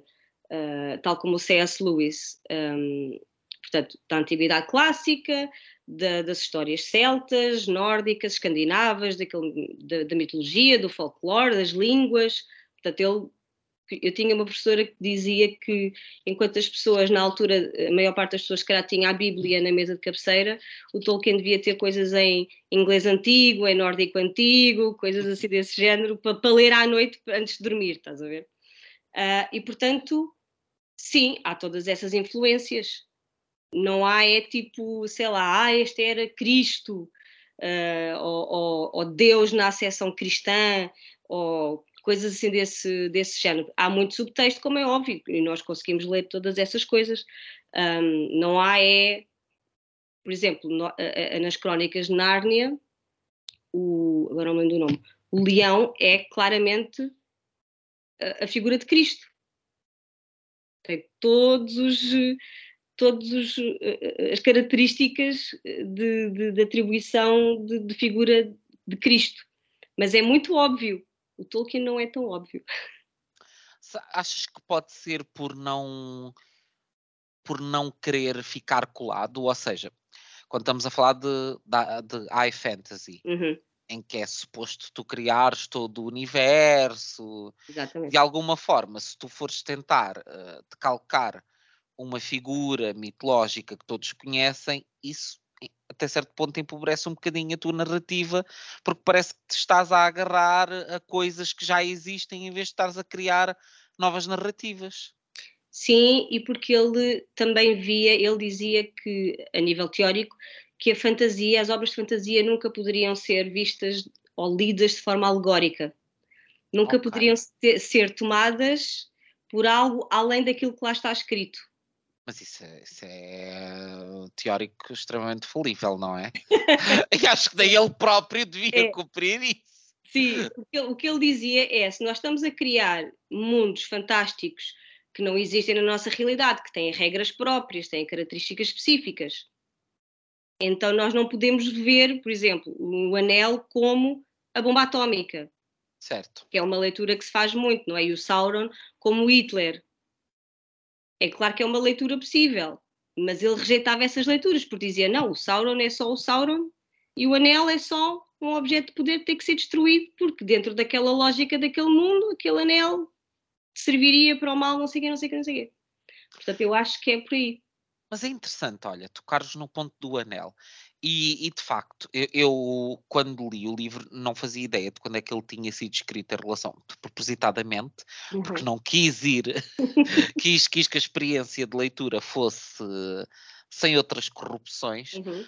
uh, tal como o C.S. Lewis. Um, portanto, da antiguidade clássica, da, das histórias celtas, nórdicas, escandinavas, da, da, mitologia, do folclore, das línguas. Portanto, ele, eu tinha uma professora que dizia que, enquanto as pessoas, na altura, a maior parte das pessoas, que calhar, tinha a Bíblia na mesa de cabeceira, o Tolkien devia ter coisas em inglês antigo, em nórdico antigo, coisas assim desse género, para, para ler à noite antes de dormir, estás a ver? Uh, e, portanto, sim, há todas essas influências não há, é tipo, sei lá, ah, este era Cristo, uh, ou, ou, ou, Deus na acessão cristã, ou coisas assim desse, desse género. Há muito subtexto, como é óbvio, e nós conseguimos ler todas essas coisas. Um, não há, é, por exemplo, no, nas crónicas de Nárnia, o, agora não lembro do nome, o leão é claramente a, a figura de Cristo. Tem todos os todas eh, eh, as características eh, de, de, de atribuição de, de, figura de Cristo. Mas é muito óbvio. O Tolkien não é tão óbvio. Achas que pode ser por não por não querer ficar colado? Ou seja, quando estamos a falar de, de, high fantasy, uhum. em que é suposto tu criares todo o universo, Exatamente. de alguma forma, se tu fores tentar uh, decalcar uma figura mitológica que todos conhecem, isso até certo ponto empobrece um bocadinho a tua narrativa, porque parece que te estás a agarrar a coisas que já existem em vez de estares a criar novas narrativas. Sim, e porque ele também via, ele dizia que, a nível teórico, que a fantasia, as obras de fantasia nunca poderiam ser vistas ou lidas de forma alegórica. Nunca okay. poderiam ser, ser tomadas por algo além daquilo que lá está escrito. Mas isso é, isso é teórico extremamente falível, não é? (laughs) e acho que daí ele próprio devia é. cumprir isso. Sim, o que ele dizia é: se nós estamos a criar mundos fantásticos que não existem na nossa realidade, que têm regras próprias, têm características específicas, então nós não podemos ver, por exemplo, o anel como a bomba atómica. Certo. Que é uma leitura que se faz muito, não é? E o Sauron como Hitler. É claro que é uma leitura possível, mas ele rejeitava essas leituras, porque dizia: não, o Sauron é só o Sauron e o anel é só um objeto de poder que tem que ser destruído, porque dentro daquela lógica daquele mundo, aquele anel serviria para o mal, não sei o quê, não sei o quê, não sei o quê. Portanto, eu acho que é por aí. Mas é interessante, olha, tocares no ponto do anel. E, e, de facto, eu, eu, quando li o livro não fazia ideia de quando é que ele tinha sido escrito em relação, propositadamente, uhum. porque não quis ir, (laughs) quis, quis que a experiência de leitura fosse sem outras corrupções. Uhum.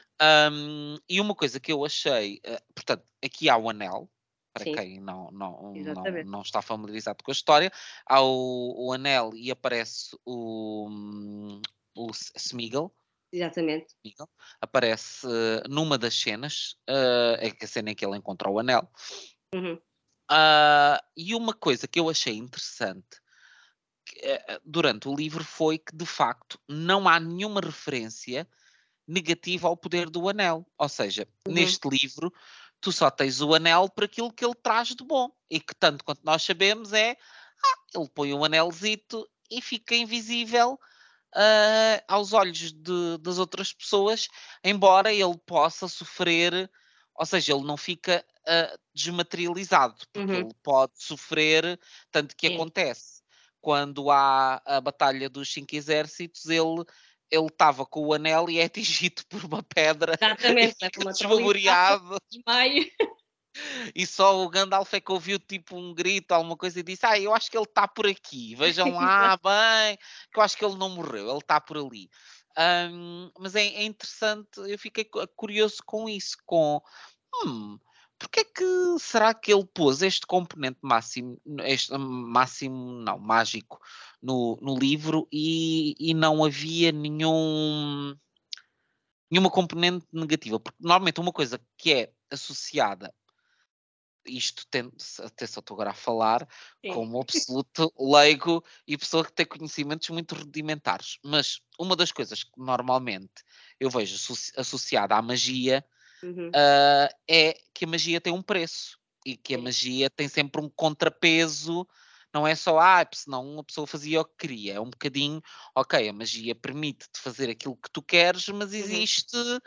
Um, e uma coisa que eu achei, uh, portanto, aqui há o anel, para Sim. quem não, não, não, não, está familiarizado com a história, há o, o anel e aparece o, o Smeagol, Exatamente. Aparece uh, numa das cenas, uh, é a cena em que ele encontra o anel. Uhum. Uh, e uma coisa que eu achei interessante durante o livro foi que, de facto, não há nenhuma referência negativa ao poder do anel. Ou seja, uhum. neste livro, tu só tens o anel por aquilo que ele traz de bom. E que, tanto quanto nós sabemos, é ah, ele põe um anelzito e fica invisível uh, aos olhos de, das outras pessoas, embora ele possa sofrer, ou seja, ele não fica uh, desmaterializado, porque uhum. ele pode sofrer, tanto que Sim. acontece. Quando há a Batalha dos Cinco Exércitos, ele ele estava com o anel e é (laughs) atingido por uma pedra. Exatamente, fica desfavoreado. (laughs) (laughs) E só o Gandalf é que ouviu tipo um grito, alguma coisa e disse: Ah, eu acho que ele está por aqui. Vejam lá (laughs) bem, que eu acho que ele não morreu, ele está por ali. Um, mas é, é, interessante, eu fiquei curioso com isso, com hum, porque é que será que ele pôs este componente máximo, este máximo não, mágico no, no livro e, e não havia nenhum nenhuma componente negativa, porque normalmente uma coisa que é associada isto tem, até só estou agora a falar Sim. como (laughs) absoluto leigo e pessoa que tem conhecimentos muito rudimentares. Mas uma das coisas que normalmente eu vejo associada à magia uhum. uh, é que a magia tem um preço e que a magia tem sempre um contrapeso. Não é só, ah, senão uma pessoa fazia o que queria. É um bocadinho, ok, a magia permite-te fazer aquilo que tu queres, mas uhum. existe uhum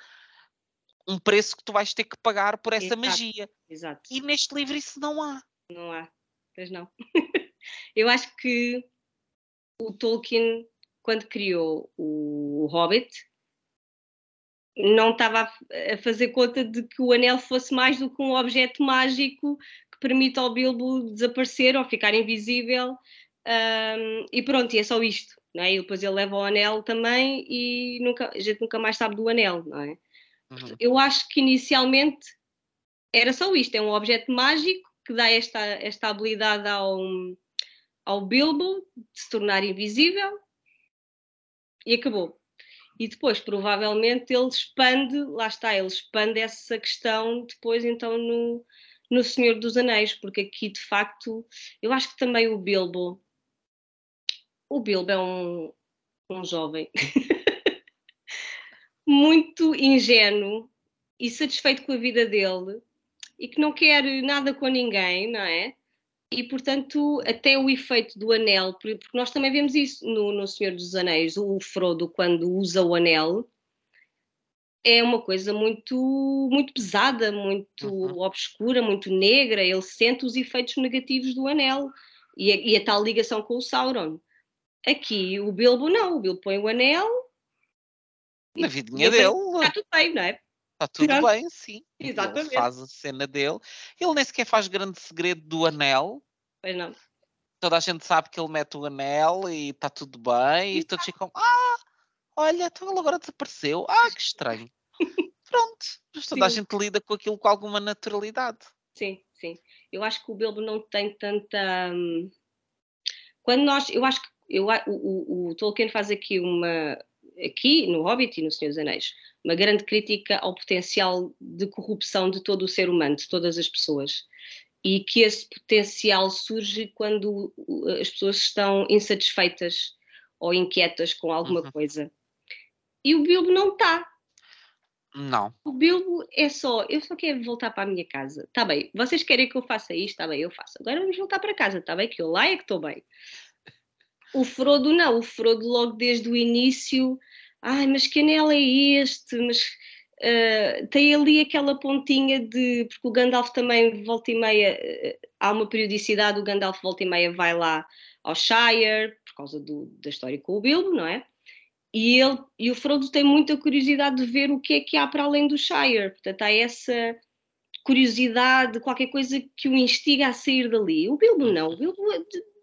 um preço que tu vais ter que pagar por essa Exato. magia. Exato. E neste livro isso não há. Não há, pois não. (laughs) Eu acho que o Tolkien, quando criou o Hobbit, não estava a fazer conta de que o anel fosse mais do que um objeto mágico que permite ao Bilbo desaparecer ou ficar invisível. Um, e pronto, e é só isto. Não é? E depois ele leva o anel também e nunca, a gente nunca mais sabe do anel, não é? Uhum. Eu acho que inicialmente era só isto: é um objeto mágico que dá esta, esta habilidade ao, ao Bilbo de se tornar invisível e acabou. E depois, provavelmente, ele expande, lá está, ele expande essa questão depois, então, no, no Senhor dos Anéis, porque aqui, de facto, eu acho que também o Bilbo, o Bilbo é um, um jovem (laughs) muito ingênuo e satisfeito com a vida dele e que não quer nada com ninguém, não é? E portanto, até o efeito do anel, porque nós também vemos isso no, no Senhor dos Anéis, o Frodo, quando usa o anel, é uma coisa muito, muito pesada, muito uhum. obscura, muito negra. Ele sente os efeitos negativos do anel e a, e a tal ligação com o Sauron. Aqui o Bilbo não, o Bilbo põe o anel na vidinha dele. Está tudo bem, não é? Está tudo Pronto. bem, sim. Exatamente. Ele faz a cena dele. Ele nem sequer faz grande segredo do anel. Pois não. Toda a gente sabe que ele mete o anel e está tudo bem. E, e todos ficam, ah, olha, então ele agora desapareceu. Ah, que estranho. (laughs) Pronto. Mas toda sim. a gente lida com aquilo com alguma naturalidade. Sim, sim. Eu acho que o Bilbo não tem tanta. Hum, quando nós. Eu acho que eu, o, o, o Tolkien faz aqui uma aqui no Hobbit e no Senhor dos Anéis, uma grande crítica ao potencial de corrupção de todo o ser humano, de todas as pessoas. E que esse potencial surge quando as pessoas estão insatisfeitas ou inquietas com alguma uhum. coisa. E o Bilbo não está. Não. O Bilbo é só, eu só quero voltar para a minha casa. Está bem, vocês querem que eu faça isto? Está bem, eu faço. Agora vamos voltar para casa, está bem? Que eu lá é que estou bem. O Frodo não, o Frodo logo desde o início, ai, mas que anel é este? Mas uh, tem ali aquela pontinha de, porque o Gandalf também volta e meia, uh, há uma periodicidade, o Gandalf volta e meia vai lá ao Shire, por causa do, da história com o Bilbo, não é? E, ele, e o Frodo tem muita curiosidade de ver o que é que há para além do Shire, portanto há essa curiosidade, qualquer coisa que o instiga a sair dali. O Bilbo não, o Bilbo,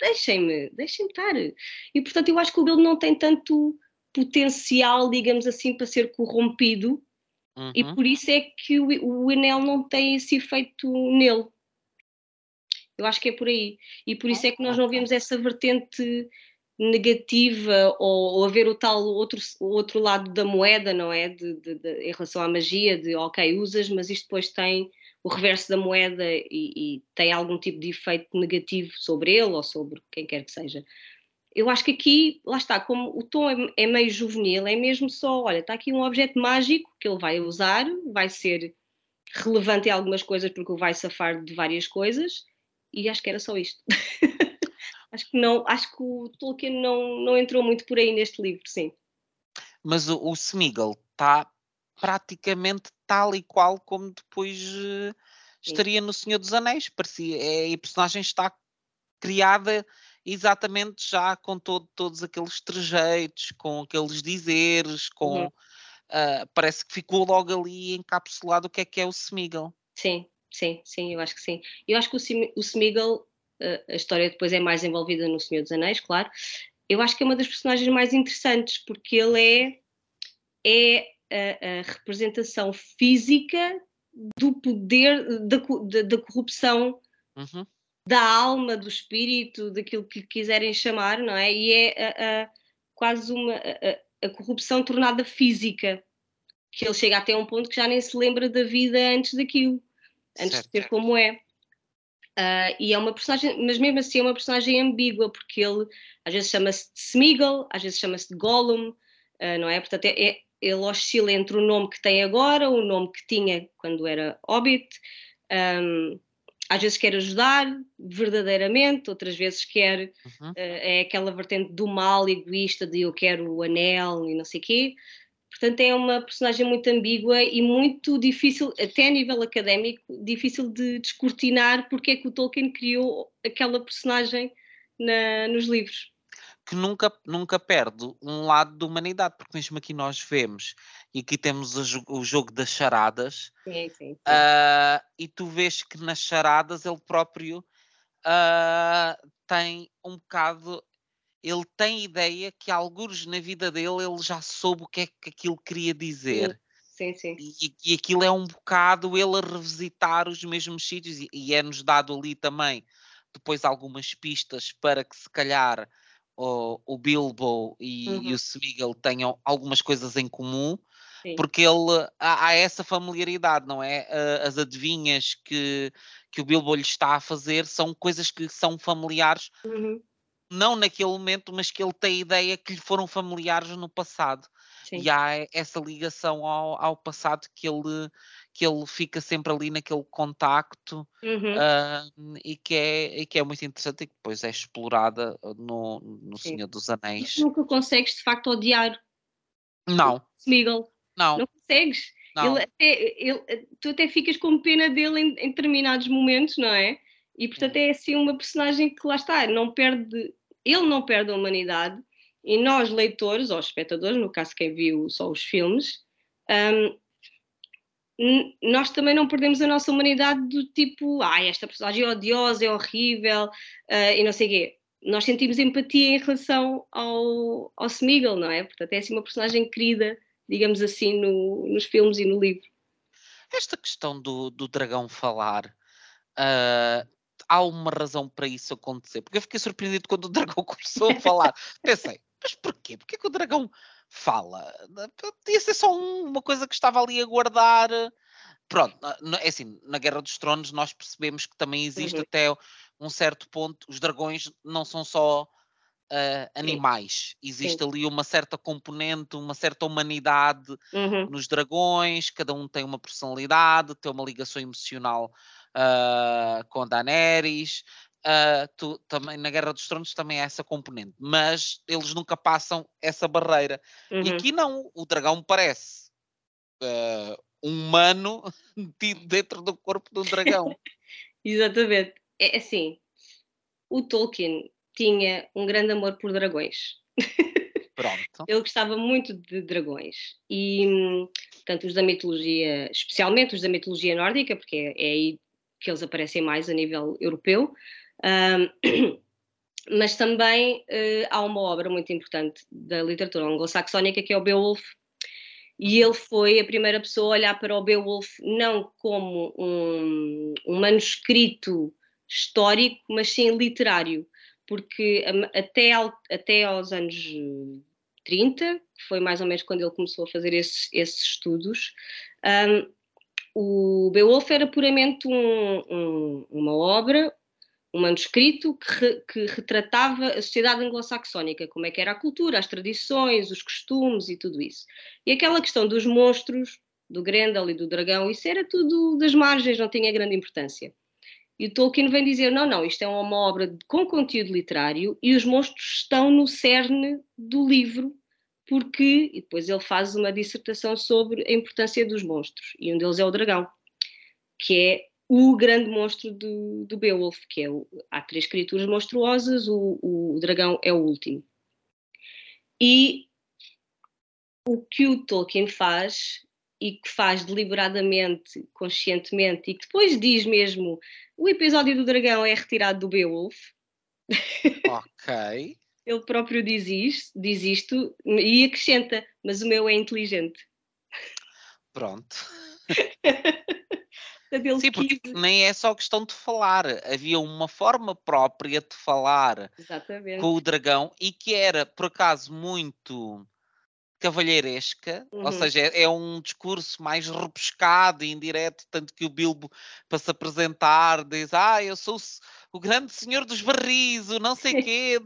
deixem-me, deixem-me estar. E portanto eu acho que o Bilbo não tem tanto potencial, digamos assim, para ser corrompido uhum. e por isso é que o, o anel não tem esse efeito nele. Eu acho que é por aí. E por isso é que nós não vemos essa vertente negativa ou, ou haver o tal outro, outro lado da moeda, não é? De, de, de, em relação à magia, de ok, usas, mas isto depois tem o reverso da moeda e, e, tem algum tipo de efeito negativo sobre ele ou sobre quem quer que seja. Eu acho que aqui, lá está, como o tom é, é meio juvenil, é mesmo só, olha, está aqui um objeto mágico que ele vai usar, vai ser relevante em algumas coisas porque vai safar de várias coisas e acho que era só isto. (laughs) acho que não, acho que o Tolkien não, não entrou muito por aí neste livro, sim. Mas o, o Smeagol está praticamente tal e qual como depois uh, estaria no Senhor dos Anéis. Parecia, é, a personagem está criada exatamente já com todo, todos aqueles trejeitos, com aqueles dizeres, com. Uhum. Uh, parece que ficou logo ali encapsulado o que é que é o Smeagol. Sim, sim, sim, eu acho que sim. Eu acho que o, o Smeagol, uh, a história depois é mais envolvida no Senhor dos Anéis, claro. Eu acho que é uma das personagens mais interessantes, porque ele é, é a, a representação física do poder, da, da, da corrupção uhum da alma, do espírito, daquilo que quiserem chamar, não é? E é a, quase uma a, a, corrupção tornada física, que ele chega até um ponto que já nem se lembra da vida antes daquilo, antes certo. de ser como é. Uh, e é uma personagem, mas mesmo assim é uma personagem ambígua, porque ele às vezes chama-se de Smeagol, às vezes chama-se de Gollum, uh, não é? Portanto, é, é, ele oscila entre o nome que tem agora, o nome que tinha quando era Hobbit. Um, às vezes quer ajudar verdadeiramente, outras vezes quer, uhum. uh, é aquela vertente do mal egoísta de eu quero o anel e não sei quê. Portanto, é uma personagem muito ambígua e muito difícil, até a nível académico, difícil de descortinar porque é que o Tolkien criou aquela personagem na, nos livros que nunca, nunca perde um lado da humanidade, porque mesmo aqui nós vemos, e aqui temos o, o jogo das charadas, sim, sim, sim. Uh, e tu vês que nas charadas ele próprio uh, tem um bocado, ele tem ideia que alguns na vida dele ele já soube o que é que aquilo queria dizer. Sim, sim. E, e aquilo é um bocado ele a revisitar os mesmos sítios, e, e é-nos dado ali também depois algumas pistas para que se calhar o, o Bilbo e, uhum. e o Smeagol tenham algumas coisas em comum, Sim. porque ele há, há, essa familiaridade, não é? As adivinhas que, que o Bilbo lhe está a fazer são coisas que são familiares, uhum. não naquele momento, mas que ele tem a ideia que lhe foram familiares no passado. Sim. E há essa ligação ao, ao passado que ele que ele fica sempre ali naquele contacto uhum. uh, e, que é, e que é muito interessante e que depois é explorada no, no Senhor dos Anéis. E nunca consegues de facto odiar não. Smeagol. Não. Não consegues. Não. Ele até, ele, tu até ficas com pena dele em, em determinados momentos, não é? E portanto é assim uma personagem que lá está, não perde, ele não perde a humanidade e nós leitores ou espectadores, no caso quem viu só os filmes, um, nós também não perdemos a nossa humanidade do tipo, ah, esta personagem é odiosa, é horrível uh, e não sei o quê. Nós sentimos empatia em relação ao, ao Smeagol, não é? Portanto, é assim uma personagem querida, digamos assim, no, nos filmes e no livro. Esta questão do, do dragão falar, uh, há uma razão para isso acontecer? Porque eu fiquei surpreendido quando o dragão (laughs) começou a falar. Pensei, mas porquê? Porquê que o dragão fala. Podia ser só um, uma coisa que estava ali a guardar. Pronto, é assim, na Guerra dos Tronos nós percebemos que também existe uhum. até um certo ponto, os dragões não são só uh, animais, existe Sim. ali uma certa componente, uma certa humanidade uhum. nos dragões, cada um tem uma personalidade, tem uma ligação emocional uh, com Daenerys, Uh, tu, também na Guerra dos Tronos também há essa componente, mas eles nunca passam essa barreira. Uhum. E aqui não, o dragão parece uh, um humano (laughs) metido dentro do corpo de um dragão. (laughs) Exatamente. É assim, o Tolkien tinha um grande amor por dragões. (laughs) Pronto. Ele gostava muito de dragões e, portanto, os da mitologia, especialmente os da mitologia nórdica, porque é, é aí que eles aparecem mais a nível europeu, (clears throat) mas também uh, há uma obra muito importante da literatura anglo-saxónica que é o Beowulf, e ele foi a primeira pessoa a olhar para o Beowulf não como um, um manuscrito histórico, mas sim literário, porque até, até aos anos 30, que foi mais ou menos quando ele começou a fazer esses, esses estudos, um, o Beowulf era puramente um, um, uma obra, um manuscrito que, re, que, retratava a sociedade anglo-saxónica, como é que era a cultura, as tradições, os costumes e tudo isso. E aquela questão dos monstros, do Grendel e do dragão, isso era tudo das margens, não tinha grande importância. E o Tolkien vem dizer: não, não, isto é uma obra com conteúdo literário e os monstros estão no cerne do livro, porque. E depois ele faz uma dissertação sobre a importância dos monstros, e um deles é o dragão, que é o grande monstro do, do Beowulf, que é o, há três criaturas monstruosas, o, o dragão é o último. E o que o Tolkien faz e que faz deliberadamente, conscientemente, e que depois diz mesmo o episódio do dragão é retirado do Beowulf. Ok. (laughs) Ele próprio diz isto, diz isto e acrescenta, mas o meu é inteligente. Pronto. (laughs) Sim, porque quis... nem é só questão de falar, havia uma forma própria de falar Exatamente. com o dragão e que era, por acaso, muito cavalheiresca, uhum. ou seja, é, é, um discurso mais repescado e indireto, tanto que o Bilbo, para se apresentar, diz: Ah, eu sou o, o grande senhor dos barris, o não sei (laughs) quê.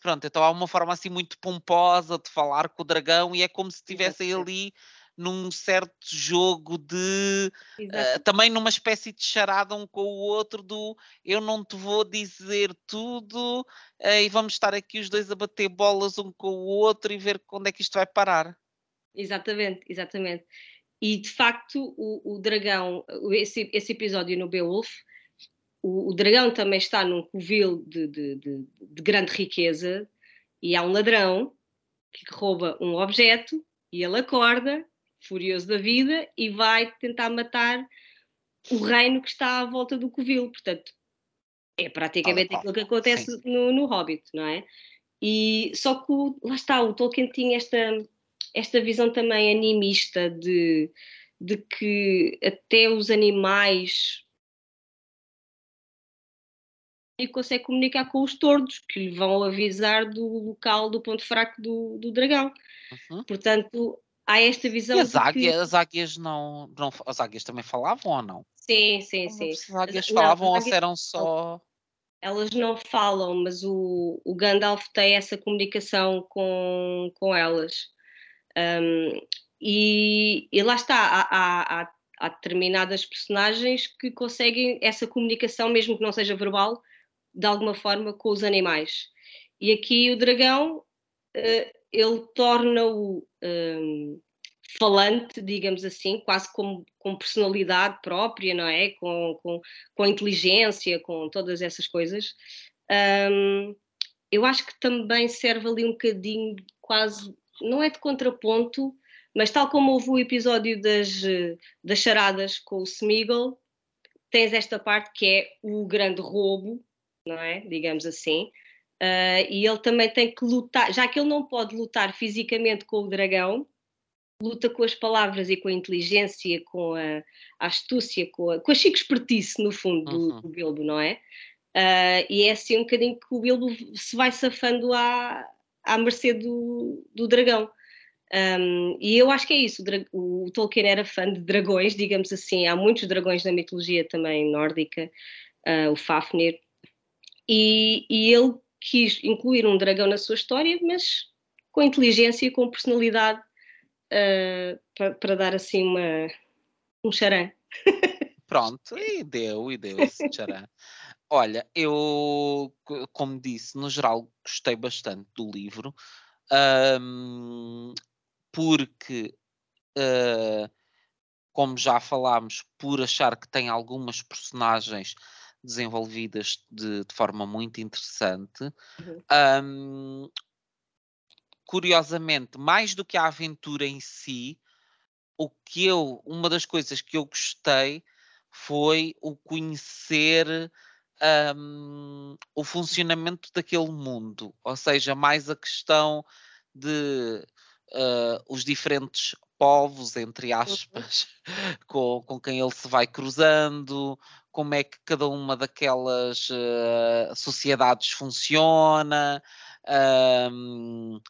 Pronto, então há uma forma assim muito pomposa de falar com o dragão e é como se estivesse ali num certo jogo de uh, também numa espécie de charada um com o outro do eu não te vou dizer tudo uh, e vamos estar aqui os dois a bater bolas um com o outro e ver onde é que isto vai parar. Exatamente, exatamente. E de facto o, o dragão, esse, esse episódio no Beowulf, o, o dragão também está num covil de, de, de, de grande riqueza e há um ladrão que rouba um objeto e ele acorda furioso da vida e vai tentar matar o reino que está à volta do Covil. Portanto, é praticamente ah, aquilo que acontece no, no, Hobbit, não é? E só que o, lá está, o Tolkien tinha esta, esta visão também animista de, de que até os animais e consegue comunicar com os tordos que lhe vão avisar do local do ponto fraco do, do dragão. Uhum. Portanto, há esta visão. E as, águias, que... as águias não, não. As águias também falavam ou não? Sim, sim, sim. As águias falavam não, ou eram só. Elas não falam, mas o, o Gandalf tem essa comunicação com, com elas. Um, e, e, lá está, há, há, há, determinadas personagens que conseguem essa comunicação, mesmo que não seja verbal, de alguma forma com os animais. E aqui o dragão, uh, ele torna-o um, falante, digamos assim, quase com, com personalidade própria, não é? Com, com, com inteligência, com todas essas coisas. Um, eu acho que também serve ali um bocadinho, quase, não é de contraponto, mas tal como houve o episódio das, das charadas com o Smeagol, tens esta parte que é o grande roubo, não é? Digamos assim. Uh, e ele também tem que lutar, já que ele não pode lutar fisicamente com o dragão, luta com as palavras e com a inteligência, com a, a astúcia, com a, com a chique espertice, no fundo, do, uhum. do Bilbo, não é? Uh, e é assim um bocadinho que o Bilbo se vai safando à, à mercê do, do dragão. Um, e eu acho que é isso. O, o, Tolkien era fã de dragões, digamos assim. Há muitos dragões na mitologia também nórdica, uh, o Fafnir. E, e ele quis incluir um dragão na sua história, mas com inteligência e com personalidade uh, para, dar assim uma, um charã. (laughs) Pronto, e deu, e deu esse charã. Olha, eu, como disse, no geral gostei bastante do livro, um, porque, uh, como já falámos, por achar que tem algumas personagens desenvolvidas de, de forma muito interessante. Uhum. Um, curiosamente, mais do que a aventura em si, o que eu, uma das coisas que eu gostei foi o conhecer um, o funcionamento daquele mundo, ou seja, mais a questão de uh, os diferentes povos, entre uhum. aspas, uhum. (laughs) com, com quem ele se vai cruzando, como é que cada uma daquelas uh, sociedades funciona, um,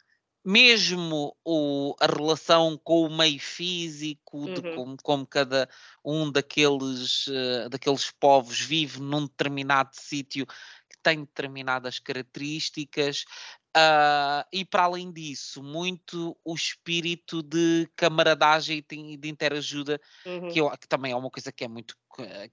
mesmo o, a relação com o meio físico, uhum. de como, como, cada um daqueles, uh, daqueles povos vive num determinado sítio tem determinadas características, Uh, e para além disso, muito o espírito de camaradagem e de interajuda, uhum. que, eu, que, também é uma coisa que é muito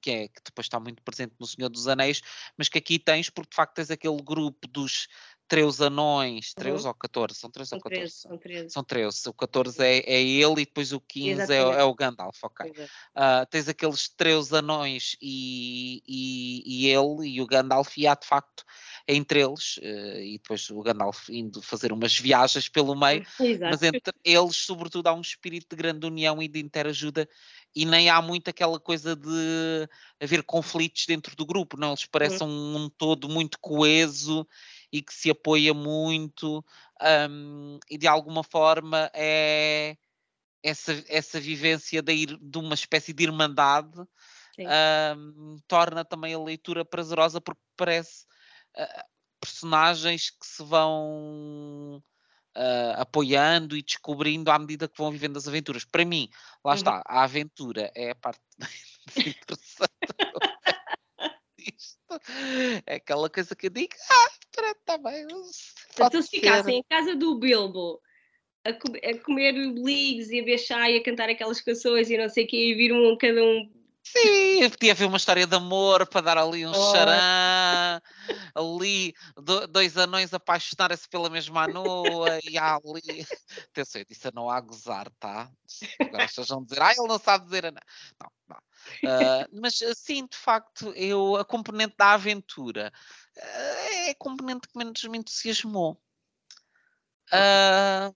que, é, que depois está muito presente no Senhor dos Anéis, mas que aqui tens, porque de facto tens aquele grupo dos Treus anões, Treus uhum. ou 14? São 13 ou 14? 13, são 13. São 13. O 14 é, é ele e depois o 15 é, é, o Gandalf, ok. Uh, tens aqueles Treus anões e, e, e, ele e o Gandalf e há de facto entre eles, uh, e depois o Gandalf indo fazer umas viagens pelo meio, (laughs) mas entre eles sobretudo há um espírito de grande união e de interajuda e nem há muito aquela coisa de haver conflitos dentro do grupo, não? Eles parecem uhum. um, um todo muito coeso e que se apoia muito um, e de alguma forma é essa, essa vivência de, ir, de uma espécie de irmandade um, torna também a leitura prazerosa porque parece uh, personagens que se vão uh, apoiando e descobrindo à medida que vão vivendo as aventuras. Para mim, lá uhum. está, a aventura é a parte (laughs) interessante. É aquela coisa que eu digo, ah, pronto, está bem. Se eles ficassem em casa do Bilbo a, a comer leagues e a ver chá e a cantar aquelas canções e não sei o que, e vir um cada um Sim, podia haver uma história de amor para dar ali um oh. xarã, ali do, dois anões apaixonarem-se pela mesma anoa e há ali. (laughs) Atenção, eu disse a não a gozar, tá? Agora pessoas vão dizer, ah, ele não sabe dizer a não. Não. Uh, mas sim, de facto, eu, a componente da aventura uh, é a componente que menos me entusiasmou. Uh,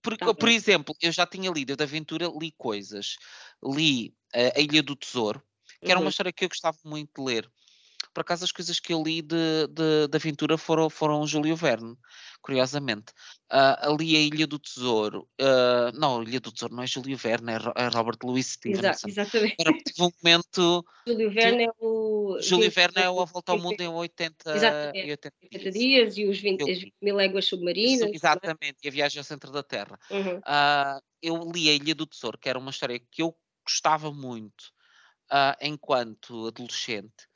por, tá por exemplo, eu já tinha lido da aventura, li coisas. Li A Ilha do Tesouro, que uhum. era uma uhum. história que eu gostava muito de ler. Por acaso, as coisas que eu li de, de, de aventura foram, foram Júlio Verne, curiosamente. Uh, ali a Ilha do Tesouro. Uh, não, a Ilha do Tesouro não é Júlio Verne, é, é Robert Louis Stevenson. exatamente. Era, tive (laughs) um momento. Júlio Verne é o. Júlio Verne é o A Volta ao Mundo em 80, exatamente. 80, 80 dias e os 20, as mil léguas submarinas. É? Exatamente, e a viagem ao centro da Terra. Uhum. Uh, eu li a Ilha do Tesouro, que era uma história que eu gostava muito enquanto adolescente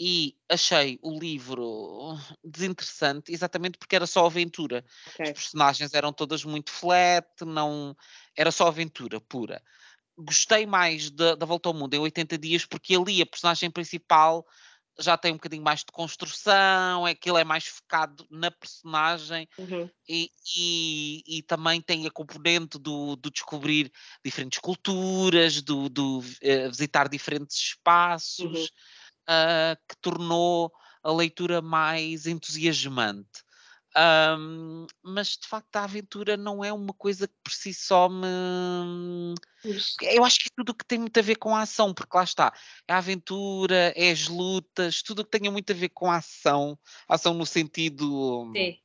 e achei o livro desinteressante exatamente porque era só aventura. Okay. As personagens eram todas muito flat, não era só aventura pura. Gostei mais da, da Volta ao Mundo em 80 dias porque ali a personagem principal já tem um bocadinho mais de construção, é que ele é mais focado na personagem uhum. e, e, e, também tem a componente do, do descobrir diferentes culturas, do, do uh, visitar diferentes espaços. Uhum uh, que tornou a leitura mais entusiasmante. Um, mas de facto a aventura não é uma coisa que por si só me. Eu acho que é tudo que tem muito a ver com a ação, porque lá está, é a aventura, é as lutas, tudo que tenha muito a ver com a ação, ação no sentido Sim.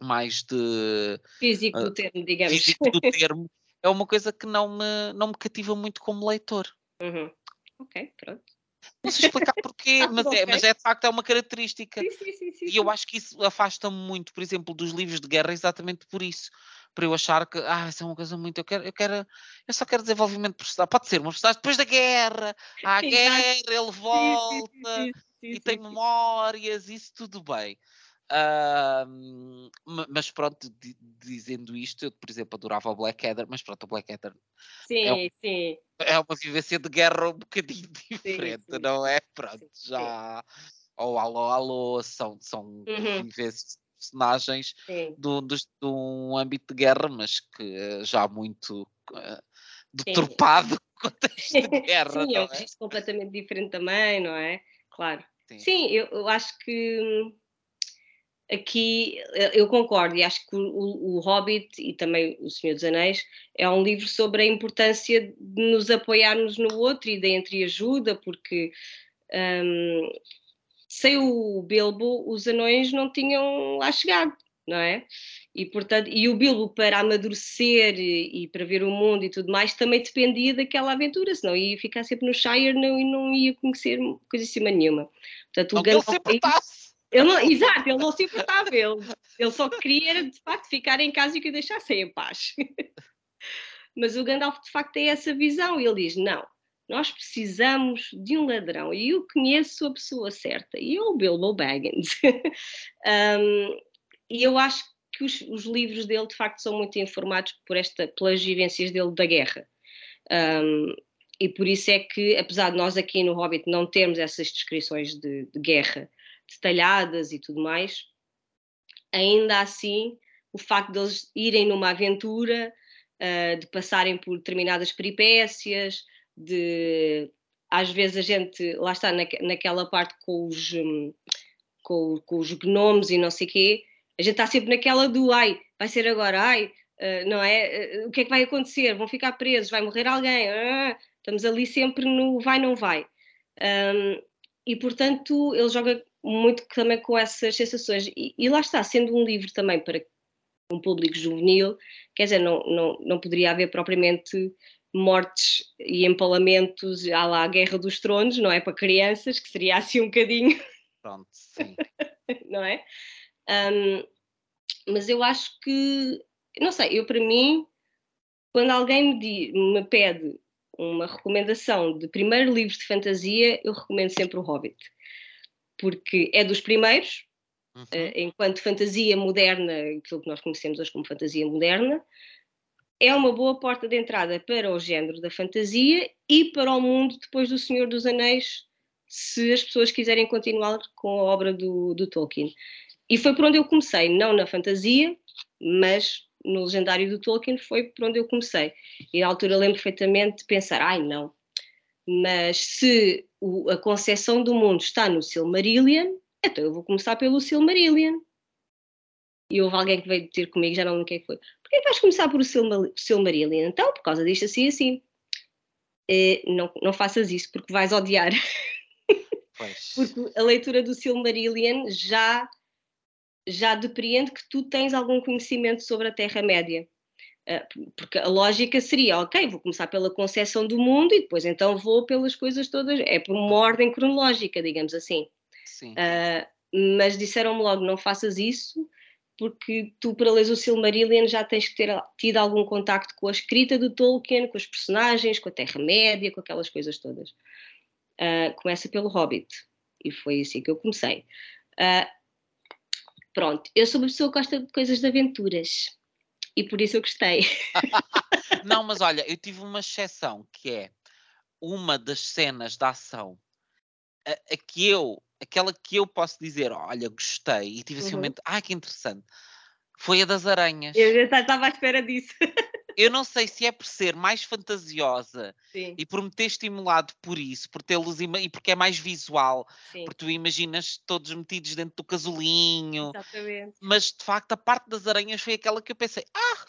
mais de físico do termo, digamos. Físico do termo, é uma coisa que não me, não me cativa muito como leitor. Uhum. Ok, pronto. Não sei explicar porquê, (laughs) ah, mas, é, mas é de facto é uma característica. Sim, sim, sim, e eu acho que isso afasta-me muito, por exemplo, dos livros de guerra exatamente por isso. Para eu achar que, ah, isso é uma coisa muito. Eu quero, eu quero, eu só quero desenvolvimento personagem. Pode ser uma personagem depois da guerra, (laughs) há a guerra, ele volta e tem memórias, isso tudo bem. Uh, mas pronto, dizendo isto, eu, por exemplo, adorava o Blackadder, mas pronto, o Blackadder sim, é, sim. é uma vivência de guerra um bocadinho (laughs) diferente, sim, sim. não é? Pronto, já. Ou alô, alô, são, são uhum. vivências personagens do, do, de um âmbito de guerra, mas que eh, já muito uh, deturpado (laughs) contexto de (laughs) guerra. Sim, é um é? completamente diferente também, não é? Claro. Sim, Sim eu, eu acho que hum, aqui eh, eu concordo e acho que o, o, Hobbit e também o Senhor dos Anéis é um livro sobre a importância de nos apoiarmos no outro e da entreajuda, porque um, sem o Bilbo os anões não tinham lá chegado, não é? E, portanto, e o Bilbo para amadurecer e, e para ver o mundo e tudo mais também dependia daquela aventura, senão ia ficar sempre no Shire não, e não ia conhecer coisa cima nenhuma. Portanto, o Gandalf, sempre ele não, exato, ele não se importava, ele, ele só queria de facto ficar em casa e que o deixassem em paz. (laughs) Mas o Gandalf de facto tem essa visão e ele diz: não, nós precisamos de um ladrão e eu conheço a pessoa certa e é o Bilbo Baggins. (laughs) um, e eu acho que os, os, livros dele de facto são muito informados por esta, pelas vivências dele da guerra. Um, e por isso é que, apesar de nós aqui no Hobbit não termos essas descrições de, de guerra detalhadas e tudo mais, ainda assim o facto de eles irem numa aventura, uh, de passarem por determinadas peripécias, de às vezes a gente, lá está, na, naquela parte com os, um, com, com, os gnomos e não sei o quê, a gente está sempre naquela do ai, vai ser agora, ai, uh, não é? Uh, o que é que vai acontecer? Vão ficar presos, vai morrer alguém, estamos ali sempre no vai, não vai. Um, e portanto ele joga muito também com essas sensações. E, e, lá está, sendo um livro também para um público juvenil, quer dizer, não, não, não poderia haver propriamente mortes e empalamentos à lá Guerra dos Tronos, não é para crianças, que seria assim um bocadinho. Pronto, sim. (laughs) não é? Um, mas eu acho que, não sei, eu para mim, quando alguém me, diz, me pede uma recomendação de primeiro livro de fantasia, eu recomendo sempre o Hobbit, porque é dos primeiros, uhum. uh, enquanto fantasia moderna, aquilo que nós conhecemos hoje como fantasia moderna, é uma boa porta de entrada para o género da fantasia e para o mundo depois do Senhor dos Anéis, se as pessoas quiserem continuar com a obra do, do Tolkien. E foi por onde eu comecei, não na fantasia, mas no legendário do Tolkien foi por onde eu comecei. E na altura lembro perfeitamente de pensar, ai não, mas se o, a concepção do mundo está no Silmarillion, então eu vou começar pelo Silmarillion. E houve alguém que veio ter comigo, já não lembro quem foi. Porquê vais começar por o Silmarillion? Então, por causa disto assim assim. Eh, não, não faças isso, porque vais odiar. (laughs) Porque a leitura do Silmarillion já, já depreende que tu tens algum conhecimento sobre a Terra-média. Uh, porque a lógica seria, ok, vou começar pela concepção do mundo e depois então vou pelas coisas todas, é por uma ordem cronológica, digamos assim. Sim. Uh, mas disseram-me logo, não faças isso, porque tu, para ler o Silmarillion, já tens que ter tido algum contacto com a escrita do Tolkien, com os personagens, com a Terra-média, com aquelas coisas todas. Uh, começa pelo Hobbit, e foi assim que eu comecei. Uh, pronto, eu sou uma pessoa que gosta de coisas de aventuras, e por isso eu gostei. (laughs) Não, mas olha, eu tive uma exceção, que é uma das cenas da ação a, a que eu aquela que eu posso dizer, olha, gostei, e tive assim um uhum. momento, ah, que interessante, foi a das aranhas. Eu já estava à espera disso. (laughs) eu não sei se é por ser mais fantasiosa Sim. e por me ter estimulado por isso, por tê-los e porque é mais visual, Sim. porque tu imaginas todos metidos dentro do casulinho. Exatamente. Mas de facto a parte das aranhas foi aquela que eu pensei, ah,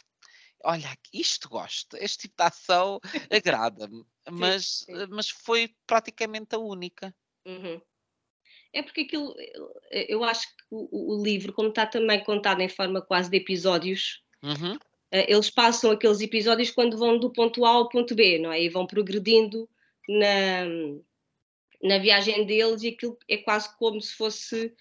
olha, isto gosto, este tipo de ação (laughs) agrada-me. Mas, mas foi praticamente a única. Uhum. É porque aquilo, eu acho que o, o, livro, como está também contado em forma quase de episódios, uhum. Eh, eles passam aqueles episódios quando vão do ponto A ao ponto B, não é? E vão progredindo na, na viagem deles e aquilo é quase como se fosse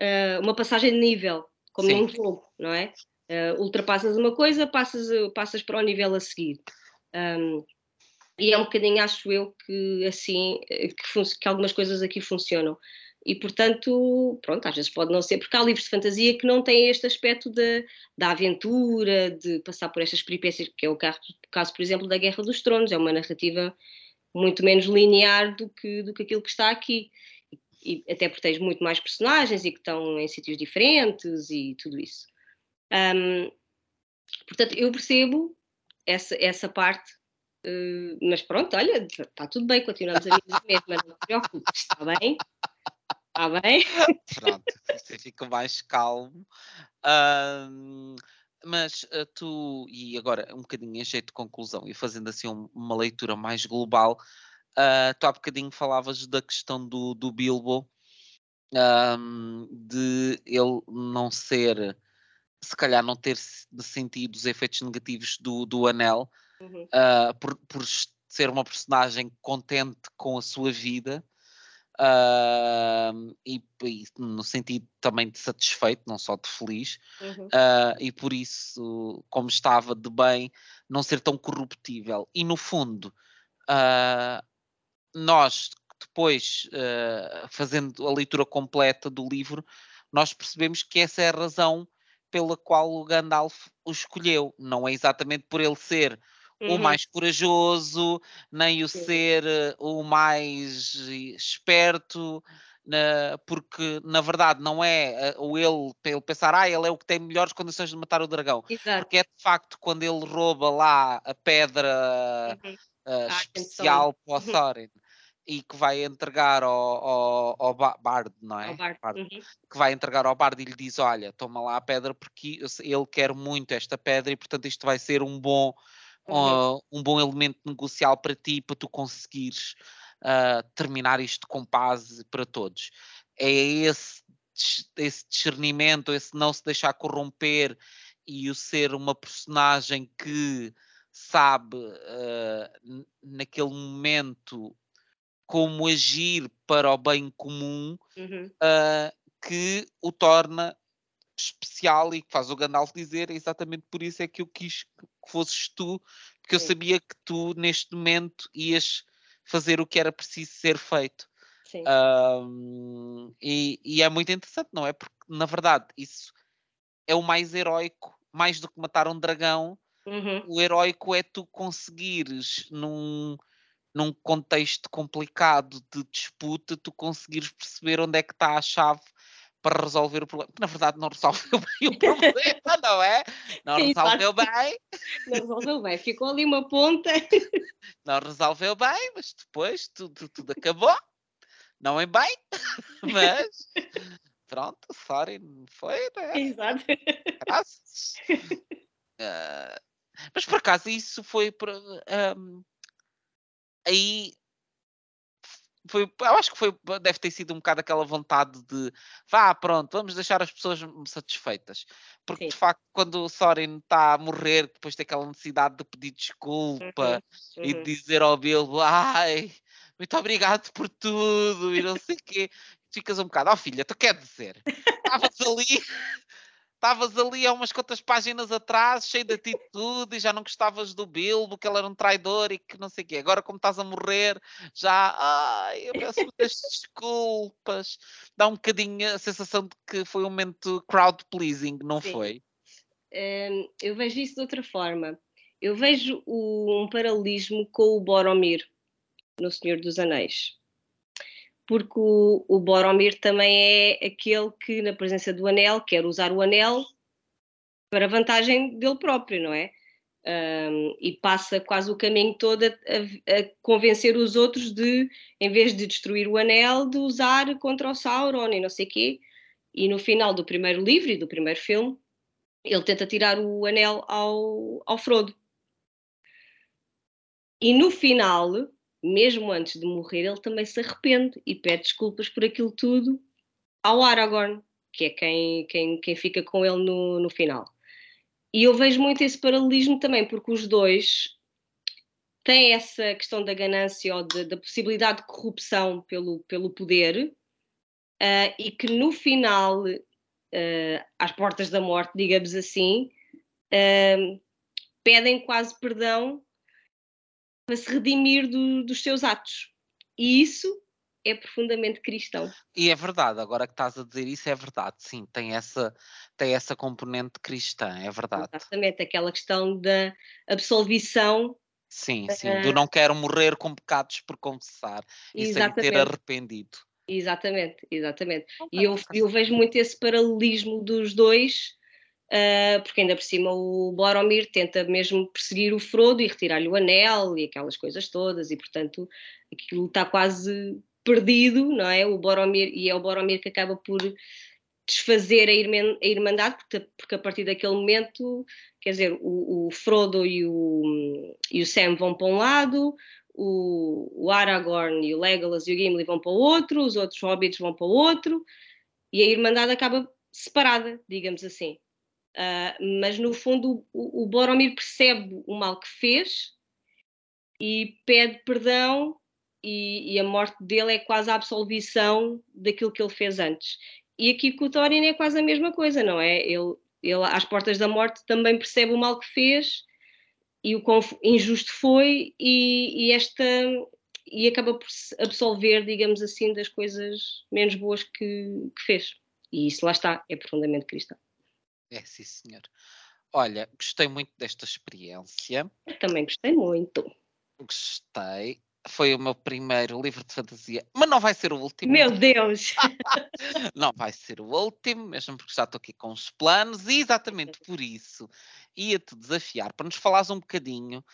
uh, uma passagem de nível, como Sim. num jogo, não é? Uh, ultrapassas uma coisa, passas, passas para o nível a seguir. Um, e é um bocadinho, acho eu, que assim, que, que algumas coisas aqui funcionam e portanto, pronto, às vezes pode não ser, porque há livros de fantasia que não têm este aspecto de, da aventura, de passar por estas peripécias, que é o caso, por exemplo, da Guerra dos Tronos, é uma narrativa muito menos linear do que, do que aquilo que está aqui. E, até porque tens muito mais personagens e que estão em sítios diferentes e tudo isso. Um, portanto, eu percebo essa, essa parte, uh, mas pronto, olha, está tudo bem, continuamos a mesma, mas não te preocupes, está bem? Está bem? (laughs) Pronto, você fica mais calmo. mas uh, tu, e agora um bocadinho em jeito de conclusão e fazendo assim um, uma leitura mais global, uh, tu há bocadinho falavas da questão do, do Bilbo, um, de ele não ser, se calhar não ter sentido os efeitos negativos do, do anel, uhum. uh, por, por ser uma personagem contente com a sua vida Uh, e, e, no sentido também de satisfeito, não só de feliz, uhum. uh, e por isso, como estava de bem, não ser tão corruptível. E no fundo, uh, nós depois, uh, fazendo a leitura completa do livro, nós percebemos que essa é a razão pela qual o Gandalf o escolheu. Não é exatamente por ele ser uhum. o mais corajoso, nem o Sim. ser uh, o mais esperto, na, porque na verdade não é uh, o ele, ele pensar, ah, ele é o que tem melhores condições de matar o dragão. Exato. Porque é de facto quando ele rouba lá a pedra uhum. uh, especial para o uhum. Thorin e que vai entregar ao, ao, ao Bard, não é? Bard. Uhum. Que vai entregar ao Bard e lhe diz: Olha, toma lá a pedra porque ele quer muito esta pedra e portanto isto vai ser um bom, uhum. uh, um bom elemento negocial para ti, para tu conseguires uh, terminar isto com paz para todos. É esse, esse discernimento, esse não se deixar corromper e o ser uma personagem que sabe uh, naquele momento como agir para o bem comum uhum. uh, que o torna especial e que faz o Gandalf dizer exatamente por isso é que eu quis que fosses tu, porque Sim. eu sabia que tu neste momento ias fazer o que era preciso ser feito. Um, e, e, é muito interessante, não é? Porque na verdade isso é o mais heróico, mais do que matar um dragão. Uhum. O heróico é tu conseguires num, num contexto complicado de disputa, tu conseguires perceber onde é que está a chave para resolver o problema. Na verdade, não resolveu (laughs) bem o problema, não é? Não resolveu bem. Não resolveu bem, ficou ali uma ponta. (laughs) Não resolveu bem, mas depois tudo, tudo acabou. Não é bem, (laughs) mas pronto, sorry, foi, né? Exato. Graças. Uh, mas por acaso isso foi. Um, aí foi, eu acho que foi, deve ter sido um bocado aquela vontade de vá, pronto, vamos deixar as pessoas satisfeitas. Porque Sim. de facto, quando o Soren está a morrer, depois tem aquela necessidade de pedir desculpa uhum, e de uhum. dizer ao Bilbo, ai, muito obrigado por tudo e não sei o quê, ficas um bocado, ó oh, filha, tu quer dizer, estavas ali estavas ali há umas quantas páginas atrás, cheio de atitude, e já não gostavas do Bilbo, que ele era um traidor e que não sei o quê. Agora, como estás a morrer, já, ai, eu peço muitas desculpas. Dá um bocadinho a sensação de que foi um momento crowd pleasing, não Sim. foi? Um, eu vejo isso de outra forma. Eu vejo um paralelismo com o Boromir no Senhor dos Anéis porque o, o Boromir também é aquele que, na presença do anel, quer usar o anel para vantagem dele próprio, não é? Um, e passa quase o caminho todo a, a, a, convencer os outros de, em vez de destruir o anel, de usar contra o Sauron e não sei o quê. E no final do primeiro livro e do primeiro filme, ele tenta tirar o anel ao, ao Frodo. E no final, mesmo antes de morrer, ele também se arrepende e pede desculpas por aquilo tudo ao Aragorn, que é quem, quem, quem fica com ele no, no final. E eu vejo muito esse paralelismo também, porque os dois têm essa questão da ganância ou de, da possibilidade de corrupção pelo, pelo poder, uh, e que no final, uh, às portas da morte, digamos assim, uh, pedem quase perdão para se redimir do, dos seus atos. E isso é profundamente cristão. E é verdade, agora que estás a dizer isso, é verdade, sim, tem essa, tem essa componente cristã, é verdade. Exatamente, aquela questão da absolvição. Sim, sim, uh, do não quero morrer com pecados por confessar e sem ter arrependido. Exatamente, exatamente. E eu, eu vejo muito esse paralelismo dos dois, uh, porque ainda por cima o Boromir tenta mesmo perseguir o Frodo e retirar-lhe o anel e aquelas coisas todas, e portanto aquilo está quase perdido, não é? O Boromir, e é o Boromir que acaba por desfazer a, irman, a Irmandade, porque, porque, a partir daquele momento, quer dizer, o, o Frodo e o, e o Sam vão para um lado, o, o, Aragorn e o Legolas e o Gimli vão para o outro, os outros hobbits vão para o outro, e a Irmandade acaba separada, digamos assim. Uh, mas no fundo o, o Boromir percebe o mal que fez e pede perdão e, e, a morte dele é quase a absolvição daquilo que ele fez antes. E aqui com o Thorin é quase a mesma coisa, não é? Ele, ele às portas da morte também percebe o mal que fez e o quão injusto foi e, e esta e acaba por se absolver, digamos assim, das coisas menos boas que, que fez. E isso lá está, é profundamente cristão. É, sim, senhor. Olha, gostei muito desta experiência. Eu também gostei muito. Gostei. Foi o meu primeiro livro de fantasia, mas não vai ser o último. Meu Deus! (laughs) não vai ser o último, mesmo porque já estou aqui com os planos, e exatamente por isso ia-te desafiar para nos falares um bocadinho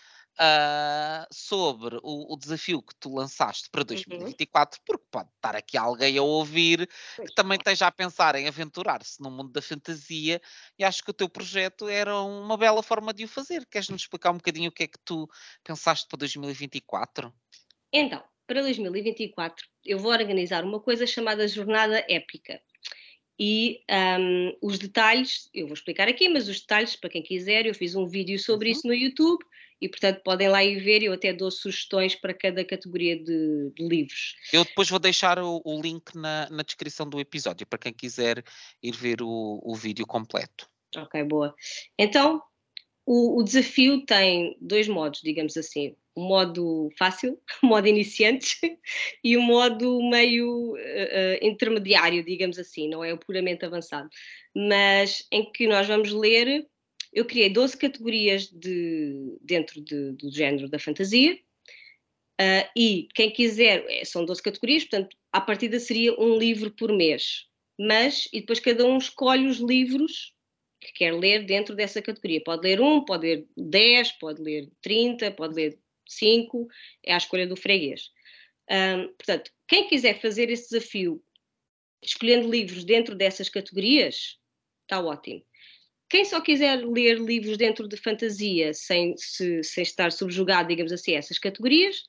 uh, sobre o, o, desafio que tu lançaste para 2024, uhum. porque pode estar aqui alguém a ouvir que também esteja a pensar em aventurar-se no mundo da fantasia e acho que o teu projeto era uma bela forma de o fazer. Queres-nos explicar um bocadinho o que é que tu pensaste para 2024? Então, para 2024 eu vou organizar uma coisa chamada Jornada Épica. E um, os detalhes, eu vou explicar aqui, mas os detalhes, para quem quiser, eu fiz um vídeo sobre uhum. isso no YouTube e, portanto, podem lá ir ver. Eu até dou sugestões para cada categoria de, de livros. Eu depois vou deixar o, o link na, na, descrição do episódio para quem quiser ir ver o, o vídeo completo. Ok, boa. Então, o, o desafio tem dois modos, digamos assim o modo fácil, (laughs) o modo iniciantes e o modo meio uh, intermediário, digamos assim, não é o puramente avançado, mas em que nós vamos ler. Eu criei 12 categorias de, dentro de, do género da fantasia, uh, e quem quiser, são 12 categorias, portanto, à partida seria um livro por mês, mas, e depois cada um escolhe os livros que quer ler dentro dessa categoria. Pode ler um, pode ler 10, pode ler 30, pode ler 5 é a escolha do freguês. Um, portanto, quem quiser fazer esse desafio escolhendo livros dentro dessas categorias, está ótimo. Quem só quiser ler livros dentro de fantasia, sem, se, sem estar subjugado, digamos assim, a essas categorias,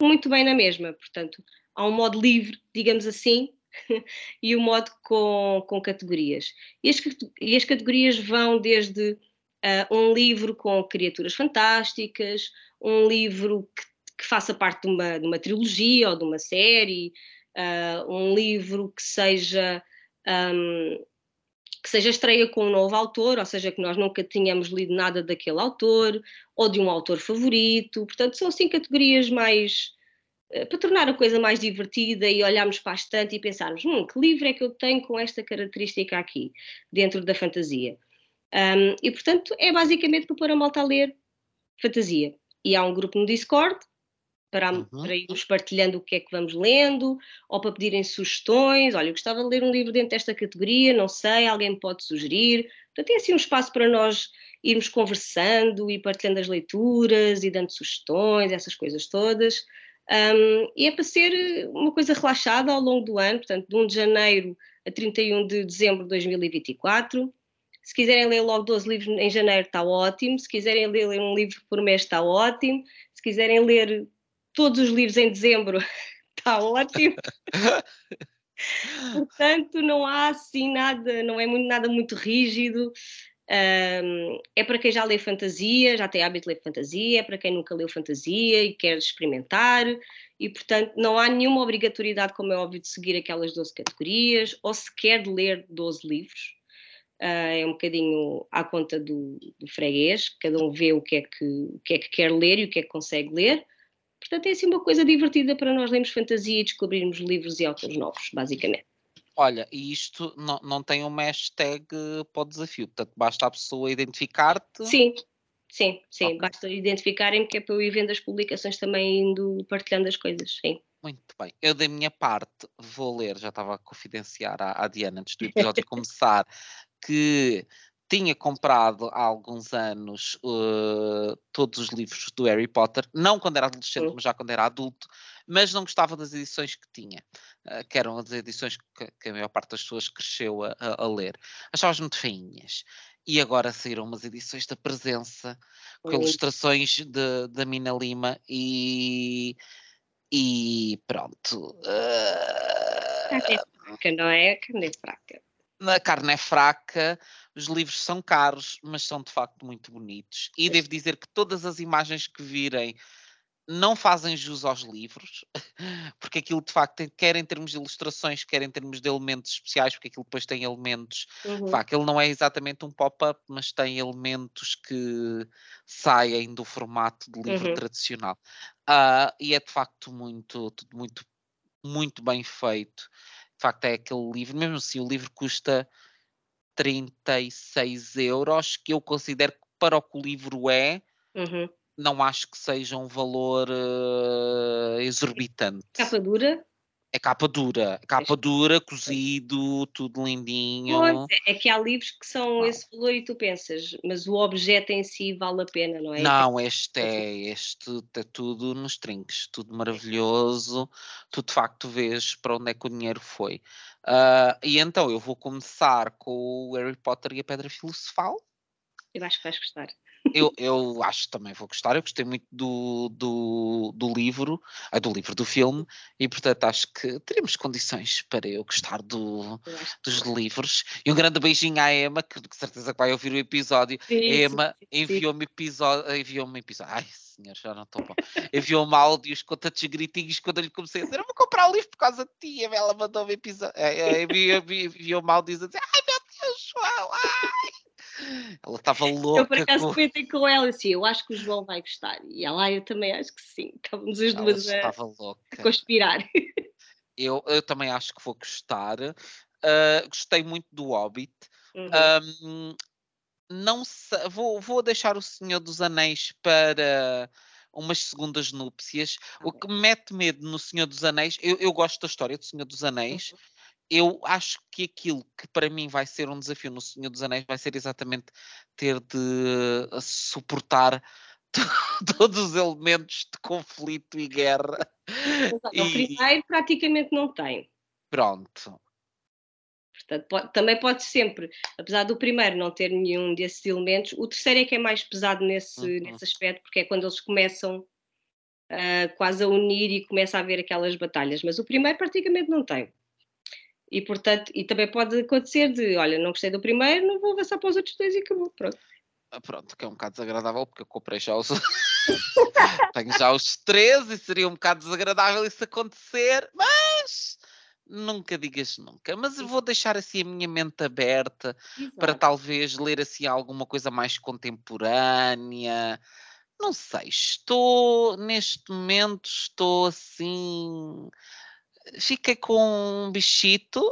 muito bem na mesma. Portanto, há um modo livre, digamos assim, (laughs) e um modo com, com categorias. E as, e as categorias vão desde uh, um livro com criaturas fantásticas, um livro que, que faça parte de uma, de uma, trilogia ou de uma série, uh, um livro que seja. Um, que seja estreia com um novo autor, ou seja, que nós nunca tínhamos lido nada daquele autor, ou de um autor favorito. Portanto, são assim categorias mais. Uh, para tornar a coisa mais divertida e olharmos para a estante e pensarmos: hum, que livro é que eu tenho com esta característica aqui, dentro da fantasia? Um, e, portanto, é basicamente para pôr a malta a ler fantasia e há um grupo no Discord para, uhum. para irmos partilhando o que é que vamos lendo, ou para pedirem sugestões. Olha, eu gostava de ler um livro dentro desta categoria, não sei, alguém me pode sugerir. Portanto, tem assim um espaço para nós irmos conversando e partilhando as leituras e dando sugestões, essas coisas todas. Um, e é para ser uma coisa relaxada ao longo do ano, portanto, de 1 de janeiro a 31 de dezembro de 2024. Se quiserem ler logo 12 livros em janeiro, está ótimo. Se quiserem ler um livro por mês, está ótimo. Se quiserem ler todos os livros em dezembro, está (laughs) ótimo. (laughs) Portanto, não há assim nada, não é muito, nada muito rígido. Um, é para quem já lê fantasia, já tem hábito de ler fantasia, é para quem nunca leu fantasia e quer experimentar, e portanto não há nenhuma obrigatoriedade, como é óbvio, de seguir aquelas 12 categorias, ou sequer de ler 12 livros uh, é um bocadinho à conta do, do, freguês, cada um vê o que, é que, o que é que quer ler e o que é que consegue ler. Portanto, é assim uma coisa divertida para nós lermos fantasia e descobrirmos livros e autores novos, basicamente. Olha, e isto não, não tem uma hashtag para o desafio, portanto, basta a pessoa identificar-te. Sim, sim, sim, okay. basta identificarem-me que é para eu ir vendo as publicações também indo partilhando as coisas, sim. Muito bem. Eu, da minha parte, vou ler, já estava a confidenciar à, à Diana antes do episódio (laughs) começar, que tinha comprado há alguns anos uh, todos os livros do Harry Potter, não quando era adolescente, mas já quando era adulto, mas não gostava das edições que tinha, uh, que eram as edições que, que, a maior parte das pessoas cresceu a, a, a ler. Achava-as muito feinhas. E agora saíram umas edições da presença com ilustrações da Mina Lima e, e pronto. Uh... Carne fraca, não é? Carne fraca a carne é fraca, os livros são caros, mas são de facto muito bonitos. E devo dizer que todas as imagens que virem não fazem jus aos livros, (laughs) porque aquilo de facto, quer em termos de ilustrações, quer em termos de elementos especiais, porque aquilo depois tem elementos, uhum. ele não é exatamente um pop-up, mas tem elementos que saem do formato de livro uhum. tradicional. Uh, e é de facto muito, muito, muito bem feito. De facto, é aquele livro, mesmo assim, o livro custa 36 euros, que eu considero que para o que o livro é, uhum. não acho que seja um valor uh, exorbitante. Capa dura? É capa dura, capa dura, cozido, tudo lindinho. Pois, é, é que há livros que são não. esse valor e tu pensas, mas o objeto em si vale a pena, não é? Não, este é, este é tudo nos trinques, tudo maravilhoso, tu de facto vês para onde é que o dinheiro foi. Uh, e então eu vou começar com o Harry Potter e a Pedra Filosofal. Eu acho que vais gostar eu, eu acho que também vou gostar. Eu gostei muito do, do, do livro, ah, do livro, do filme, e portanto acho que teremos condições para eu gostar do, dos livros. E um grande beijinho à Emma, que de certeza que vai ouvir o episódio. Sim, Emma enviou-me episódio, enviou-me episódio. Ai, senhor, já não estou bom. Enviou-me áudios com tantos gritinhos quando eu lhe comecei a dizer: Eu vou comprar o livro por causa de ti. Ela mandou-me episódio. É, é, enviou-me áudios a dizer: Ai meu Deus, João, ai. Ela estava louca. Eu por acaso com... comentei com ela assim, eu acho que o João vai gostar. E ela, ah, eu também acho que sim. Estávamos as duas a, a, conspirar. Eu, eu também acho que vou gostar. Uh, gostei muito do Hobbit. Uhum. Um, não sei, vou, vou deixar o Senhor dos Anéis para umas segundas núpcias. Ah, o que me mete medo no Senhor dos Anéis, eu, eu gosto da história do Senhor dos Anéis, uhum eu acho que aquilo que para mim vai ser um desafio no Senhor dos Anéis vai ser exatamente ter de eh, suportar (laughs) todos os elementos de conflito e guerra. e... O primeiro praticamente não tem. Pronto. Portanto, pode, também pode sempre, apesar do primeiro não ter nenhum desses elementos, o terceiro é que é mais pesado nesse, uhum. nesse aspecto, porque é quando eles começam uh, quase a unir e começa a haver aquelas batalhas. Mas o primeiro praticamente não tem. E, portanto, e também pode acontecer de, olha, não gostei do primeiro, não vou avançar para os outros dois e acabou, pronto. Ah, pronto, que é um bocado desagradável porque eu comprei já os. (laughs) Tenho já os três e seria um bocado desagradável isso acontecer, mas nunca digas nunca. Mas vou deixar assim a minha mente aberta Exato. para talvez ler assim alguma coisa mais contemporânea. Não sei, estou neste momento, estou assim fiquei com um bichito.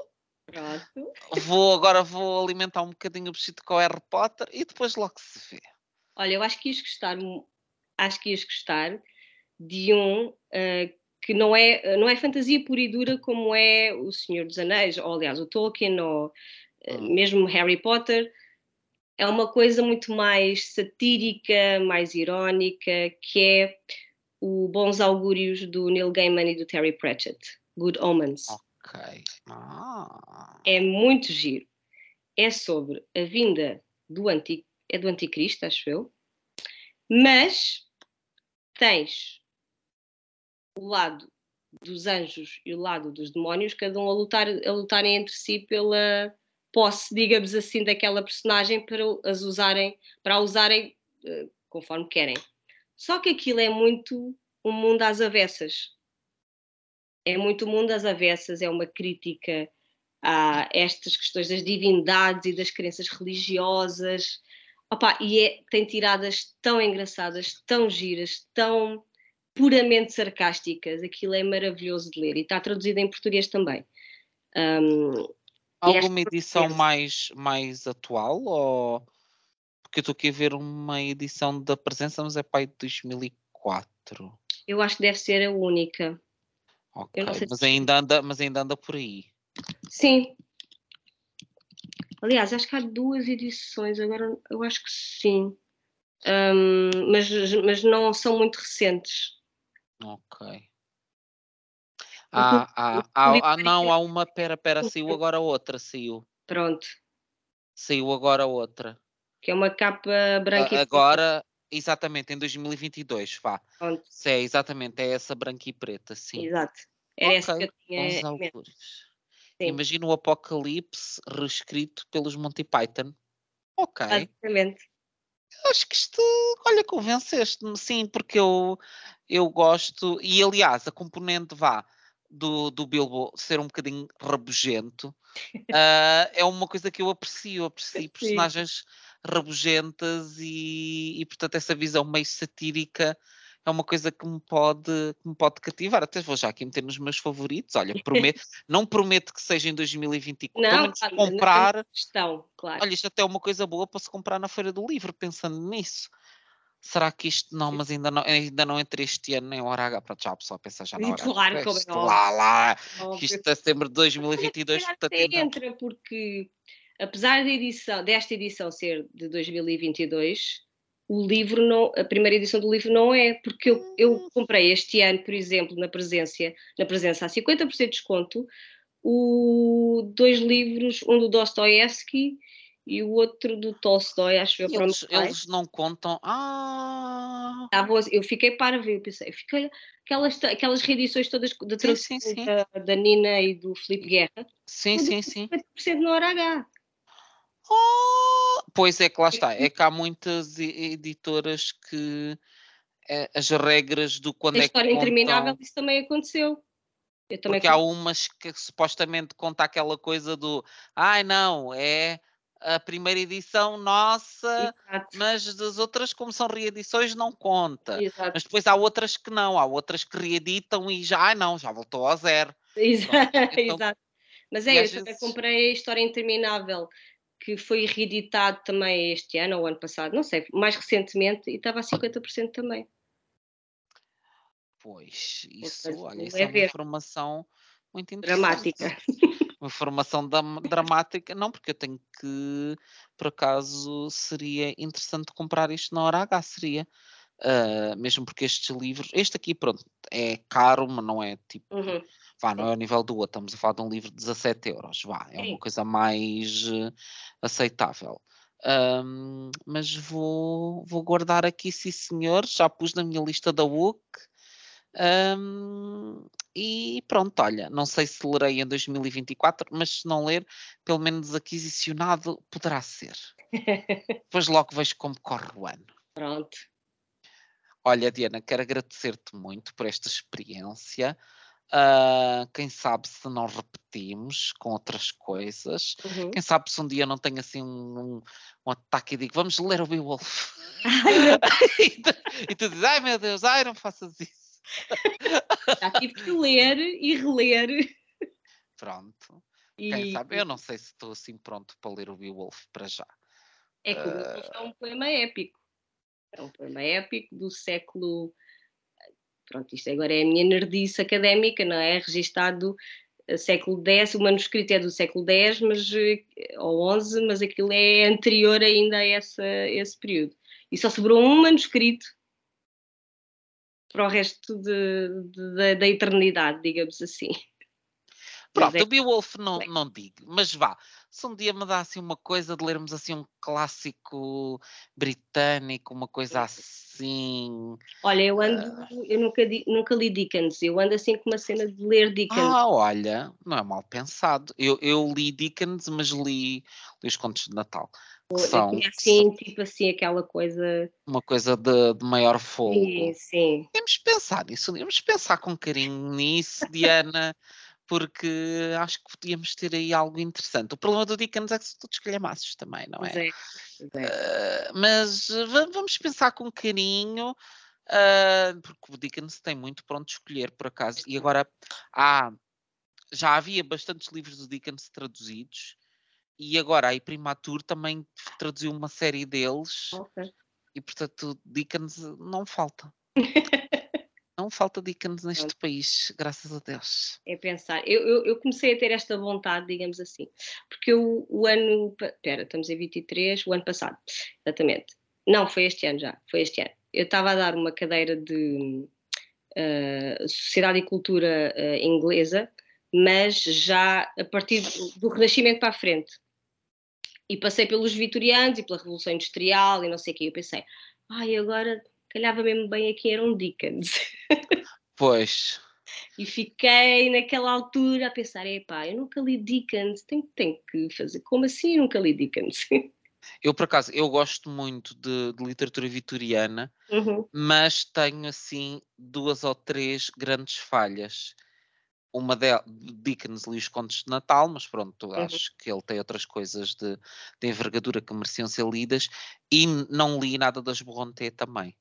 Pronto. Vou, agora vou alimentar um bocadinho o bichito com o Harry Potter e depois logo se vê. Olha, eu acho que ias gostar, acho que ias gostar de um uh, que não é, não é fantasia pura e dura como é o Senhor dos Anéis, ou aliás o Tolkien, ou uh, mesmo Harry Potter. É uma coisa muito mais satírica, mais irónica, que é o Bons Augúrios do Neil Gaiman e do Terry Pratchett. Good Omens. Ok. Ah. É muito giro. É sobre a vinda do anti, é do anticristo, acho eu. Mas tens o lado dos anjos e o lado dos demónios, cada um a, lutar, a lutarem entre si pela posse, digamos assim, daquela personagem para as usarem, para a usarem uh, conforme querem. Só que aquilo é muito um mundo às avessas é muito mundo às avessas, é uma crítica a estas questões das divindades e das crenças religiosas. Opa, e é, tem tiradas tão engraçadas, tão giras, tão puramente sarcásticas. Aquilo é maravilhoso de ler e está traduzido em português também. Um, Alguma edição mais, mais atual? Ou... Porque eu estou aqui a ver uma edição da presença, mas é pai de 2004. Eu acho que deve ser a única. Ok, mas, ainda anda, mas ainda anda por aí. Sim. Aliás, acho que há duas edições, agora eu acho que sim. Um, mas, mas não são muito recentes. Ok. Ah, ah, ah, ah, não, há uma, pera, pera, saiu agora outra, saiu. Pronto. Saiu agora outra. Que é uma capa branca Agora, Exatamente, em 2022, vá. Pronto. Se é, exatamente, é essa branca e preta, sim. Exato. Era okay. essa que eu tinha. Imagina o Apocalipse reescrito pelos Monty Python. Ok. Exatamente. Acho que isto, olha, convenceste-me, sim, porque eu, eu gosto, e aliás, a componente vá do, do Bilbo ser um bocadinho rabugento uh, (laughs) é uma coisa que eu aprecio, aprecio personagens rabugentas e, e, portanto, essa visão meio satírica é uma coisa que me pode, que me pode cativar. Até vou já aqui meter nos meus favoritos. Olha, (laughs) prometo, não prometo que seja em 2024, não, claro, comprar. Questão, claro. Olha, isto até é uma coisa boa para se comprar na Feira do Livro, pensando nisso. Será que isto não, mas ainda não, ainda não entre este ano nem hora H? Pronto, já a pessoa pensa já na hora Claro, como é Lá, lá, que isto é setembro de 2022. portanto, entra, porque apesar da edição, desta edição ser de 2022, o livro não, a primeira edição do livro não é, porque eu, eu hum. comprei este ano, por exemplo, na presença, na presença a 50% de desconto, o, dois livros, um do Dostoevsky e o outro do Tolstói, acho eu. Eles, eles não contam. Ah! eu fiquei para ver, eu pensei, fiquei, aquelas, aquelas reedições todas da tradução da, da, Nina e do Felipe Guerra. Sim, sim, sim. 50% no hora H. Oh, pois é que lá está, é que há muitas editoras que é, as regras do quando a é que história interminável isso também aconteceu. Eu também Porque há umas que supostamente conta aquela coisa do ai não, é a primeira edição nossa, Exato. mas das outras, como são reedições, não conta. Exato. Mas depois há outras que não, há outras que reeditam e já, ai não, já voltou a zero. Exato. (laughs) Então, Exato. Mas é, eu vezes... também comprei a História Interminável que foi reeditado também este ano ou ano passado, não sei, mais recentemente, e estava a 50% também. Pois, isso, olha, isso é, é uma informação muito interessante. Dramática. (laughs) Uma informação dramática, não, porque eu tenho que, por acaso, seria interessante comprar isto na hora H, seria. Uh, mesmo porque estes livros, este aqui, pronto, é caro, mas não é tipo. Uhum vá, não é o nível do outro, estamos a falar de um livro de 17 euros, vá, é uma coisa mais uh, aceitável. Um, mas vou, vou guardar aqui, sim senhor, já pus na minha lista da WUC. Um, e pronto, olha, não sei se lerei em 2024, mas se não ler, pelo menos aquisicionado poderá ser. (laughs) Depois logo vejo como corre o ano. Pronto. Olha, Diana, quero agradecer-te muito por esta experiência. Uh, quem sabe se não repetimos com outras coisas. Uhum. Quem sabe se um dia não tenho assim um, um, um ataque e digo vamos ler o Beowulf. e, (laughs) tu, (laughs) e tu dizes, ai meu Deus, ai não faças isso. Já tive que ler e reler. Pronto. E... Quem sabe? Eu não sei se estou assim pronto para ler o Beowulf para já. É que o Beowulf uh... é um poema épico. É um poema épico do século pronto, isto agora é a minha nerdice académica, não é? Registado eh, século X, o manuscrito é do século X, mas, eh, ou XI, mas aquilo é anterior ainda a essa, esse período. E só sobrou um manuscrito para o resto de, de, da eternidade, digamos assim. Pronto, é... o Beowulf não, não digo, mas vá, se um dia me dá assim uma coisa de lermos assim um clássico britânico, uma coisa assim. Olha, eu ando, uh... eu nunca, nunca li Dickens, eu ando assim com uma cena de ler Dickens. Ah, olha, não é mal pensado. Eu, eu li Dickens, mas li, li os contos de Natal. Que são, assim, tipo assim, aquela coisa. Uma coisa de, de maior fogo. Sim, sim. Temos pensar nisso, temos pensar com carinho nisso, Diana porque acho que podíamos ter aí algo interessante. O problema do Dickens é que são todos calhamaços também, não é? é, é. Uh, mas vamos pensar com carinho, uh, porque o Dickens tem muito pronto escolher, por acaso. E agora há, já havia bastantes livros do Dickens traduzidos, e agora a Imprimatur também traduziu uma série deles. Okay. E portanto, Dickens não falta. (laughs) Não falta Dickens neste país, graças a Deus. É pensar. Eu, eu, eu, comecei a ter esta vontade, digamos assim, porque eu, o ano. Espera, estamos em 23, o ano passado, exatamente. Não, foi este ano já, foi este ano. Eu estava a dar uma cadeira de uh, Sociedade e Cultura uh, Inglesa, mas já a partir do Renascimento para a frente. E passei pelos vitorianos e pela Revolução Industrial e não sei o quê. Eu pensei, ai, agora calhava mesmo bem aqui era um Dickens. Pois. E fiquei naquela altura a pensar, epá, eu nunca li Dickens, tenho, tenho que fazer, como assim eu nunca li Dickens? (laughs) Eu, por acaso, eu gosto muito de, de literatura vitoriana, uhum. mas tenho, assim, duas ou três grandes falhas. Uma delas, Dickens li os contos de Natal, mas pronto, uhum. acho que ele tem outras coisas de, de envergadura que mereciam ser lidas, e não li nada das Brontë também.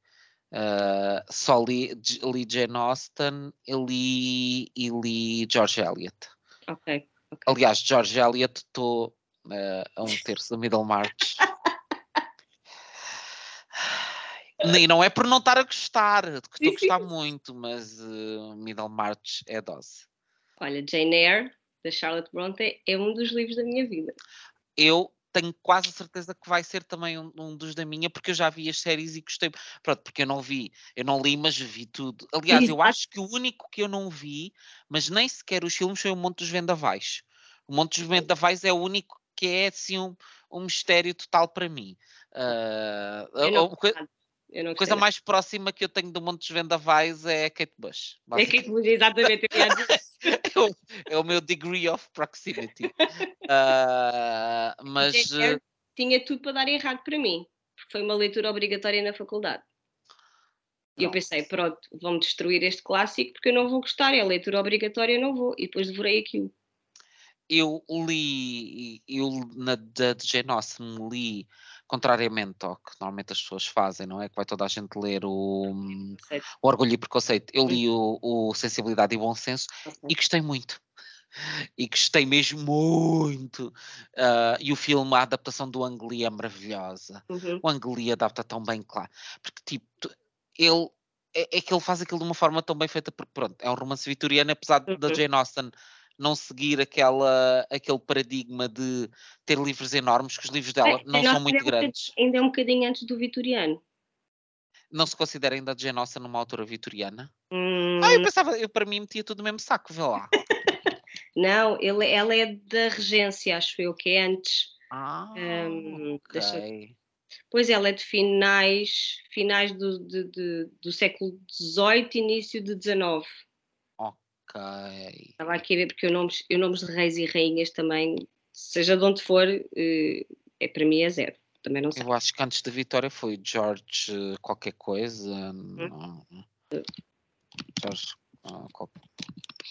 Uh, só li, li Jane Austen e li, e li George Eliot. Ok. okay. Aliás, George Eliot estou uh, a um terço da Middlemarch. (laughs) e não é por não estar a gostar, que estou a gostar muito, mas uh, Middlemarch é dose. Olha, Jane Eyre, da Charlotte Bronte, é um dos livros da minha vida. Eu tenho quase a certeza que vai ser também um, um, dos da minha, porque eu já vi as séries e gostei. Pronto, porque eu não vi, eu não li, mas vi tudo. Aliás, eu acho que o único que eu não vi, mas nem sequer os filmes, foi o Monte dos Vendavais. O Monte dos Vendavais é o único que é assim um, um mistério total para mim. Uh, eu não, a coisa mais próxima que eu tenho do Monte dos Vendavais é a Kate Bush. É Kate Bush, exatamente. (laughs) é, o, é, o, meu degree of proximity. Uh, mas. É, tinha tudo para dar errado para mim, porque foi uma leitura obrigatória na faculdade. E eu pensei, pronto, vão destruir este clássico porque eu não vou gostar, é leitura obrigatória, eu não vou. E depois devorei aquilo. Eu li, eu na da Austen li contrariamente ao que normalmente as pessoas fazem, não é? Que vai toda a gente ler o, o Orgulho e Preconceito. Eu li o, o Sensibilidade e Bom Senso e gostei muito. E gostei mesmo muito. Uh, e o filme, a adaptação do Ang Lee é maravilhosa. Uhum. O Ang Lee adapta tão bem, claro. Porque, tipo, ele é, é, que ele faz aquilo de uma forma tão bem feita, porque pronto, é um romance vitoriano, apesar uhum. da Jane Austen não seguir aquela, aquele paradigma de ter livros enormes, que os livros dela é, não são muito grandes. ainda é um bocadinho antes do vitoriano. Não se considera ainda a Jane Austen uma autora vitoriana? Hum... Ah, eu pensava, eu para mim metia tudo no mesmo saco, vê lá. Não, ele, ela é da regência, acho eu, que é antes. Ah, um, ok. Deixa... Pois ela é de finais, finais do, de, de, do século XVIII, início de XIX. Estava aqui a ver porque os nomes, os nomes de reis e rainhas também, seja de onde for, eh, é, para mim é zero. Também não sei. Eu acho que antes da Vitória foi George eh, qualquer coisa. Hum? George.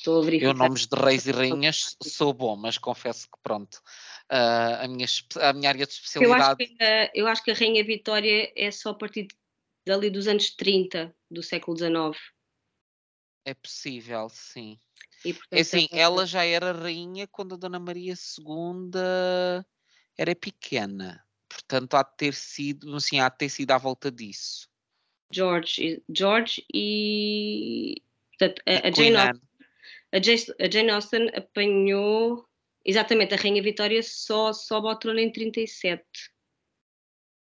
Estou a verificar. Eu, nomes de reis e rainhas, sou bom, mas confesso que pronto. Uh, a, minha, a minha área de especialidade. Eu acho, que, eu acho que a Rainha Vitória é só a partir dali dos anos 30 do século XIX. É possível, sim. E, portanto, é assim, ela já era rainha quando a Dona Maria II era pequena. Portanto, há de ter sido, assim, há de ter sido à volta disso. George, George e portanto, a, a, Jane Austen, a, Jane, a Jane Austen apanhou exatamente a Rainha Vitória só sobe ao trono em 37.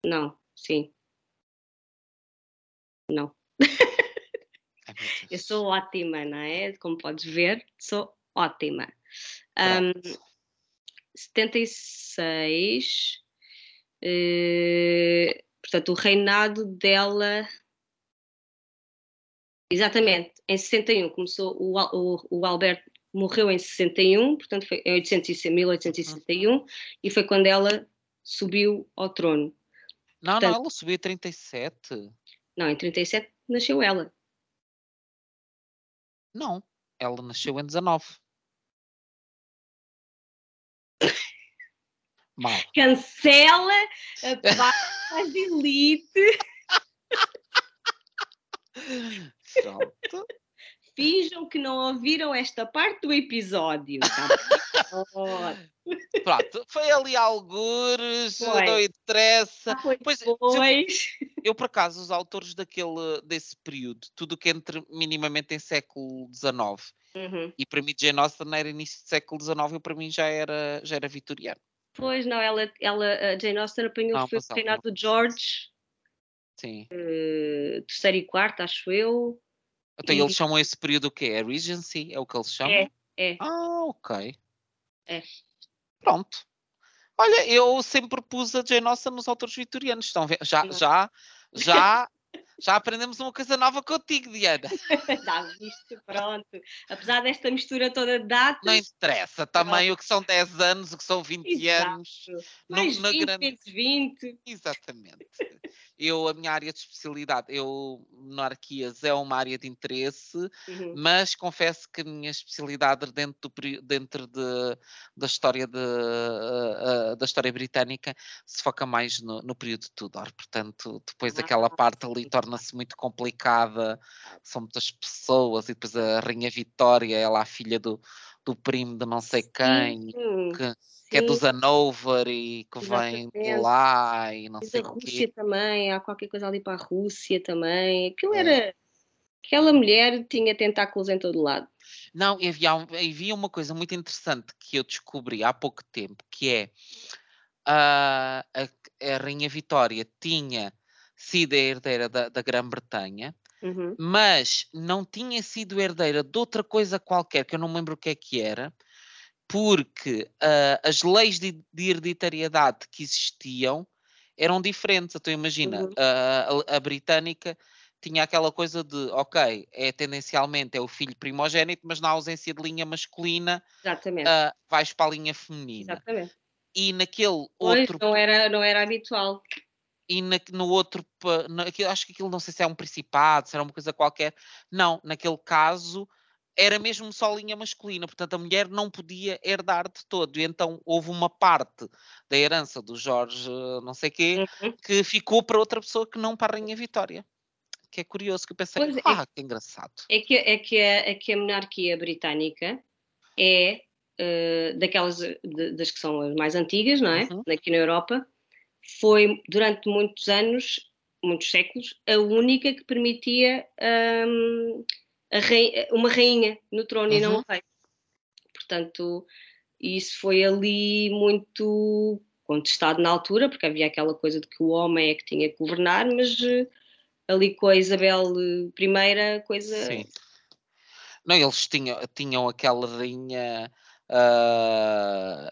Não, sim. Não. Eu sou ótima, não é? Como podes ver, sou ótima. Um, 76, eh, portanto, o reinado dela. Exatamente, em 61 começou o, o, o Alberto morreu em 61, portanto foi em 1861 uhum. e foi quando ela subiu ao trono. Não, portanto, não, ela subiu em 37. Não, em 37 nasceu ela. Não, ela nasceu em 19. (laughs) Mal. Cancela a (laughs) parte elite. (laughs) Pronto. Finjam que não ouviram esta parte do episódio. Tá (laughs) Pronto, foi ali algures, foi. não interessa. Ah, pois, pois, pois. Eu, (laughs) eu, por acaso, os autores daquele, desse período, tudo que entre minimamente em século XIX, uhum. e para mim Jane Austen era início do século XIX, eu para mim já era, já era vitoriano. Pois, não, ela, ela a Jane Austen apanhou não, foi o reinado do George. Sim. Uh, terceiro e quarto, acho eu. Então e... eles chamam esse período o quê? É Regency? É o que eles chamam? É, é. Ah, ok. É. Pronto. Olha, eu sempre pus a Jane Austen nos autores vitorianos. Estão já, já, já (laughs) (laughs) já aprendemos uma coisa nova contigo, Diana. (laughs) Já viste, pronto. Apesar desta mistura toda de datas. Não interessa também o que são 10 anos, o que são 20 Exato. anos. Mais no, 20 grande... 20. Exatamente. Eu, a minha área de especialidade, eu, monarquias é uma área de interesse, uhum. mas confesso que a minha especialidade dentro, do, dentro de, da, história de, uh, da história britânica se foca mais no, no período Tudor. Portanto, depois ah, daquela parte ali torna torna-se muito complicada, são muitas pessoas, e depois a Rainha Vitória, ela é a filha do, do primo de não sei quem, Sim, que, que é dos sim, Hanover e que vem de lá e não E sei da o Rússia quê. também, há qualquer coisa ali para a Rússia também. Aquilo É. era. Aquela mulher tinha tentáculos em todo lado. Não, e havia, havia uma coisa muito interessante que eu descobri há pouco tempo, que é ah, a, a Rainha Vitória tinha sido a herdeira da, da Grã-Bretanha, Uhum. mas não tinha sido herdeira de outra coisa qualquer, que eu não me lembro o que é que era, porque ah, as leis de, de hereditariedade que existiam eram diferentes. Então imagina, Uhum. ah, a, a britânica tinha aquela coisa de, ok, é tendencialmente é o filho primogénito, mas na ausência de linha masculina, ah, vais para a linha feminina. Exatamente. E naquele Pois, outro não era, não era habitual. E na- no outro, na- acho que aquilo não sei se é um principado, se era uma coisa qualquer. Não, naquele caso era mesmo só linha masculina, portanto a mulher não podia herdar de todo. E então houve uma parte da herança do Jorge, não sei quê, Uhum. que ficou para outra pessoa que não para a Rainha Vitória. Que é curioso, que eu pensei, Pois é. ah, que engraçado. É que, é, que a, é que a monarquia britânica é eh, daquelas de- das que são as mais antigas, não é? Uhum. Aqui na Europa, foi durante muitos anos, muitos séculos, a única que permitia a rei- uma rainha no trono e não Uhum. um rei. Portanto, isso foi ali muito contestado na altura, porque havia aquela coisa de que o homem é que tinha que governar, mas eh, ali com a Isabel I, coisa. Sim. Não, eles tinham, tinham aquela rainha ah,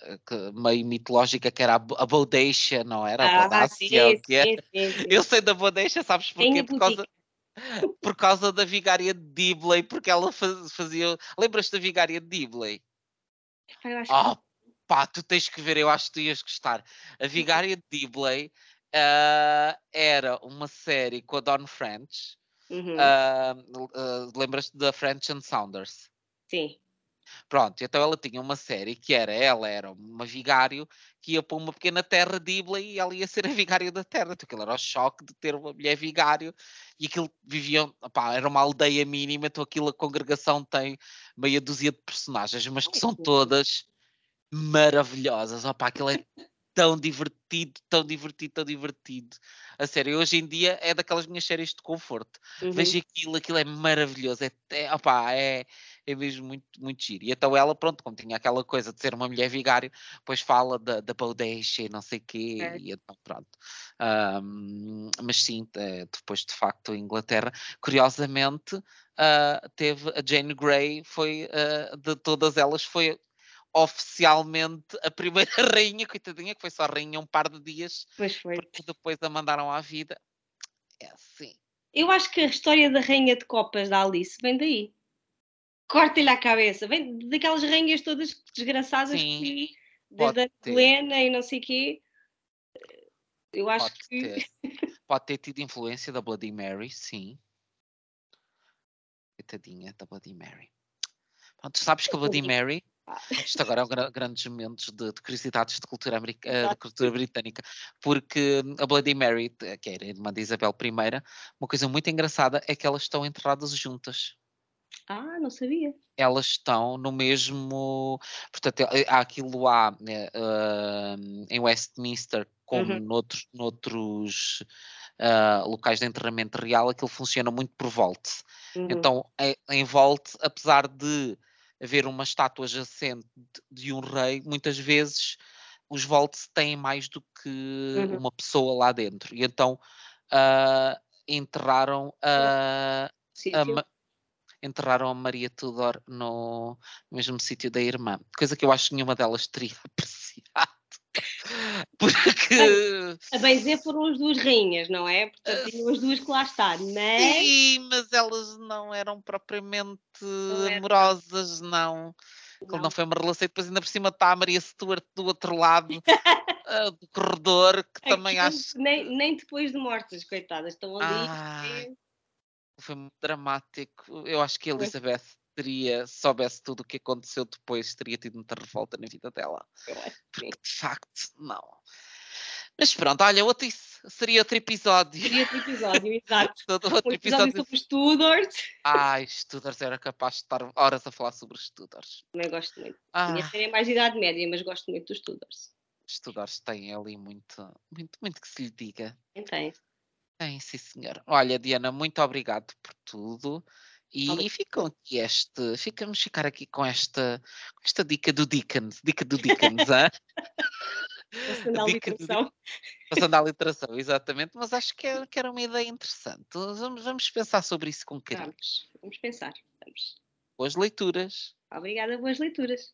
meio mitológica que era a, Bo- a Bodeisha, não era? A Ah, Bodácia, sim, que é? sim, sim. Eu sei da Bodeisha, sabes porquê? Por causa, (laughs) por causa da vigária de Dibley, porque ela faz- fazia. Lembras-te da vigária de Dibley? Que Oh, pá, tu tens que ver, eu acho que tu ias gostar. A vigária de Dibley ah, era uma série com a Dawn French. Uhum, ah, ah, Lembras-te da French and Saunders? sim. Pronto, então ela tinha uma série que era, ela era uma vigário que ia para uma pequena terra de Iblay e ela ia ser a (laughs) vigária da terra. Então aquilo era o choque de ter uma mulher vigário e aquilo viviam, opá, era uma aldeia mínima, então aquilo a congregação tem meia dúzia de personagens, mas que são todas maravilhosas. Opá, aquilo é tão divertido, tão divertido, tão divertido. A sério, hoje em dia é daquelas minhas séries de conforto. Uhum. Vejo aquilo, aquilo é maravilhoso, é, é, opá, é, é mesmo muito, muito giro. E então ela, pronto, como tinha aquela coisa de ser uma mulher vigário, depois fala da, da Boudaixa e não sei o quê, É. e então pronto. Ahm, mas sim, eh, depois de facto a Inglaterra, curiosamente, ah, teve a Jane Grey, foi ah, de todas elas, foi oficialmente a (laughs) primeira rainha, coitadinha, que foi só rainha um par de dias, Pois foi. porque depois a mandaram à vida. É assim. Eu acho que a história da rainha de copas da Alice vem daí. Corta-lhe a cabeça. Vem daquelas rainhas todas desgraçadas Sim, que desde a. Helena e não sei o quê. Eu acho Pode que ter. (laughs) Pode ter tido influência da Bloody Mary, sim. Coitadinha da Bloody Mary. Pronto, tu sabes que a Bloody Mary, Ah. isto agora é um gra- grandes momentos de, de curiosidades de cultura, america, eh, de cultura britânica, porque hum, a Bloody Mary, t- que era a irmã de Isabel I, uma coisa muito engraçada é que elas estão enterradas juntas. Ah, não sabia. Elas estão no mesmo. Portanto, eh, há aquilo lá né, hum, em Westminster, como Uhum. noutros, noutros ah, locais de enterramento real, aquilo funciona muito por volte. Uhum. Então, em, em volte, apesar de haver uma estátua jacente de, de um rei, muitas vezes os volts têm mais do que Uhum. uma pessoa lá dentro. E então ah, enterraram a, a Sítio. Ma- enterraram a Maria Tudor no mesmo sítio da irmã. Coisa que eu acho que nenhuma delas teria (laughs) apreciado. Porque. A bem dizer foram as duas rainhas, não é? Portanto, tinham as duas que lá está. Mas Sim, mas elas não eram propriamente eram. amorosas, não. Aquilo não não. foi uma relação. E depois ainda por cima está a Maria Stuart do outro lado (laughs) ah, do corredor, que também acho nem, nem depois de mortas, coitadas, estão ali. É, que foi muito dramático. Eu acho que a. Elizabeth teria, se soubesse tudo o que aconteceu depois, teria tido muita revolta na vida dela. Porque de facto, não. Mas pronto, olha, outro, seria outro episódio. Seria outro episódio, (laughs) exato. Todo outro um episódio, episódio sobre Studars. Ai, Studars era capaz de estar horas a falar sobre Studars. Também gosto muito. Ah. É mais de idade média, mas gosto muito dos Studars. Studars tem ali muito, muito, muito que se lhe diga. Tem. Tem, sim, senhor. Olha, Diana, muito obrigado por tudo. E ficam aqui este, ficamos ficar aqui com esta, com esta dica do Dickens, dica do Dickens, hein? Passando (laughs) à literação. Passando à literação, exatamente, mas acho que, é, que era uma ideia interessante. Vamos, vamos pensar sobre isso com carinho. Vamos, vamos pensar. Vamos. Boas leituras. Obrigada, boas leituras.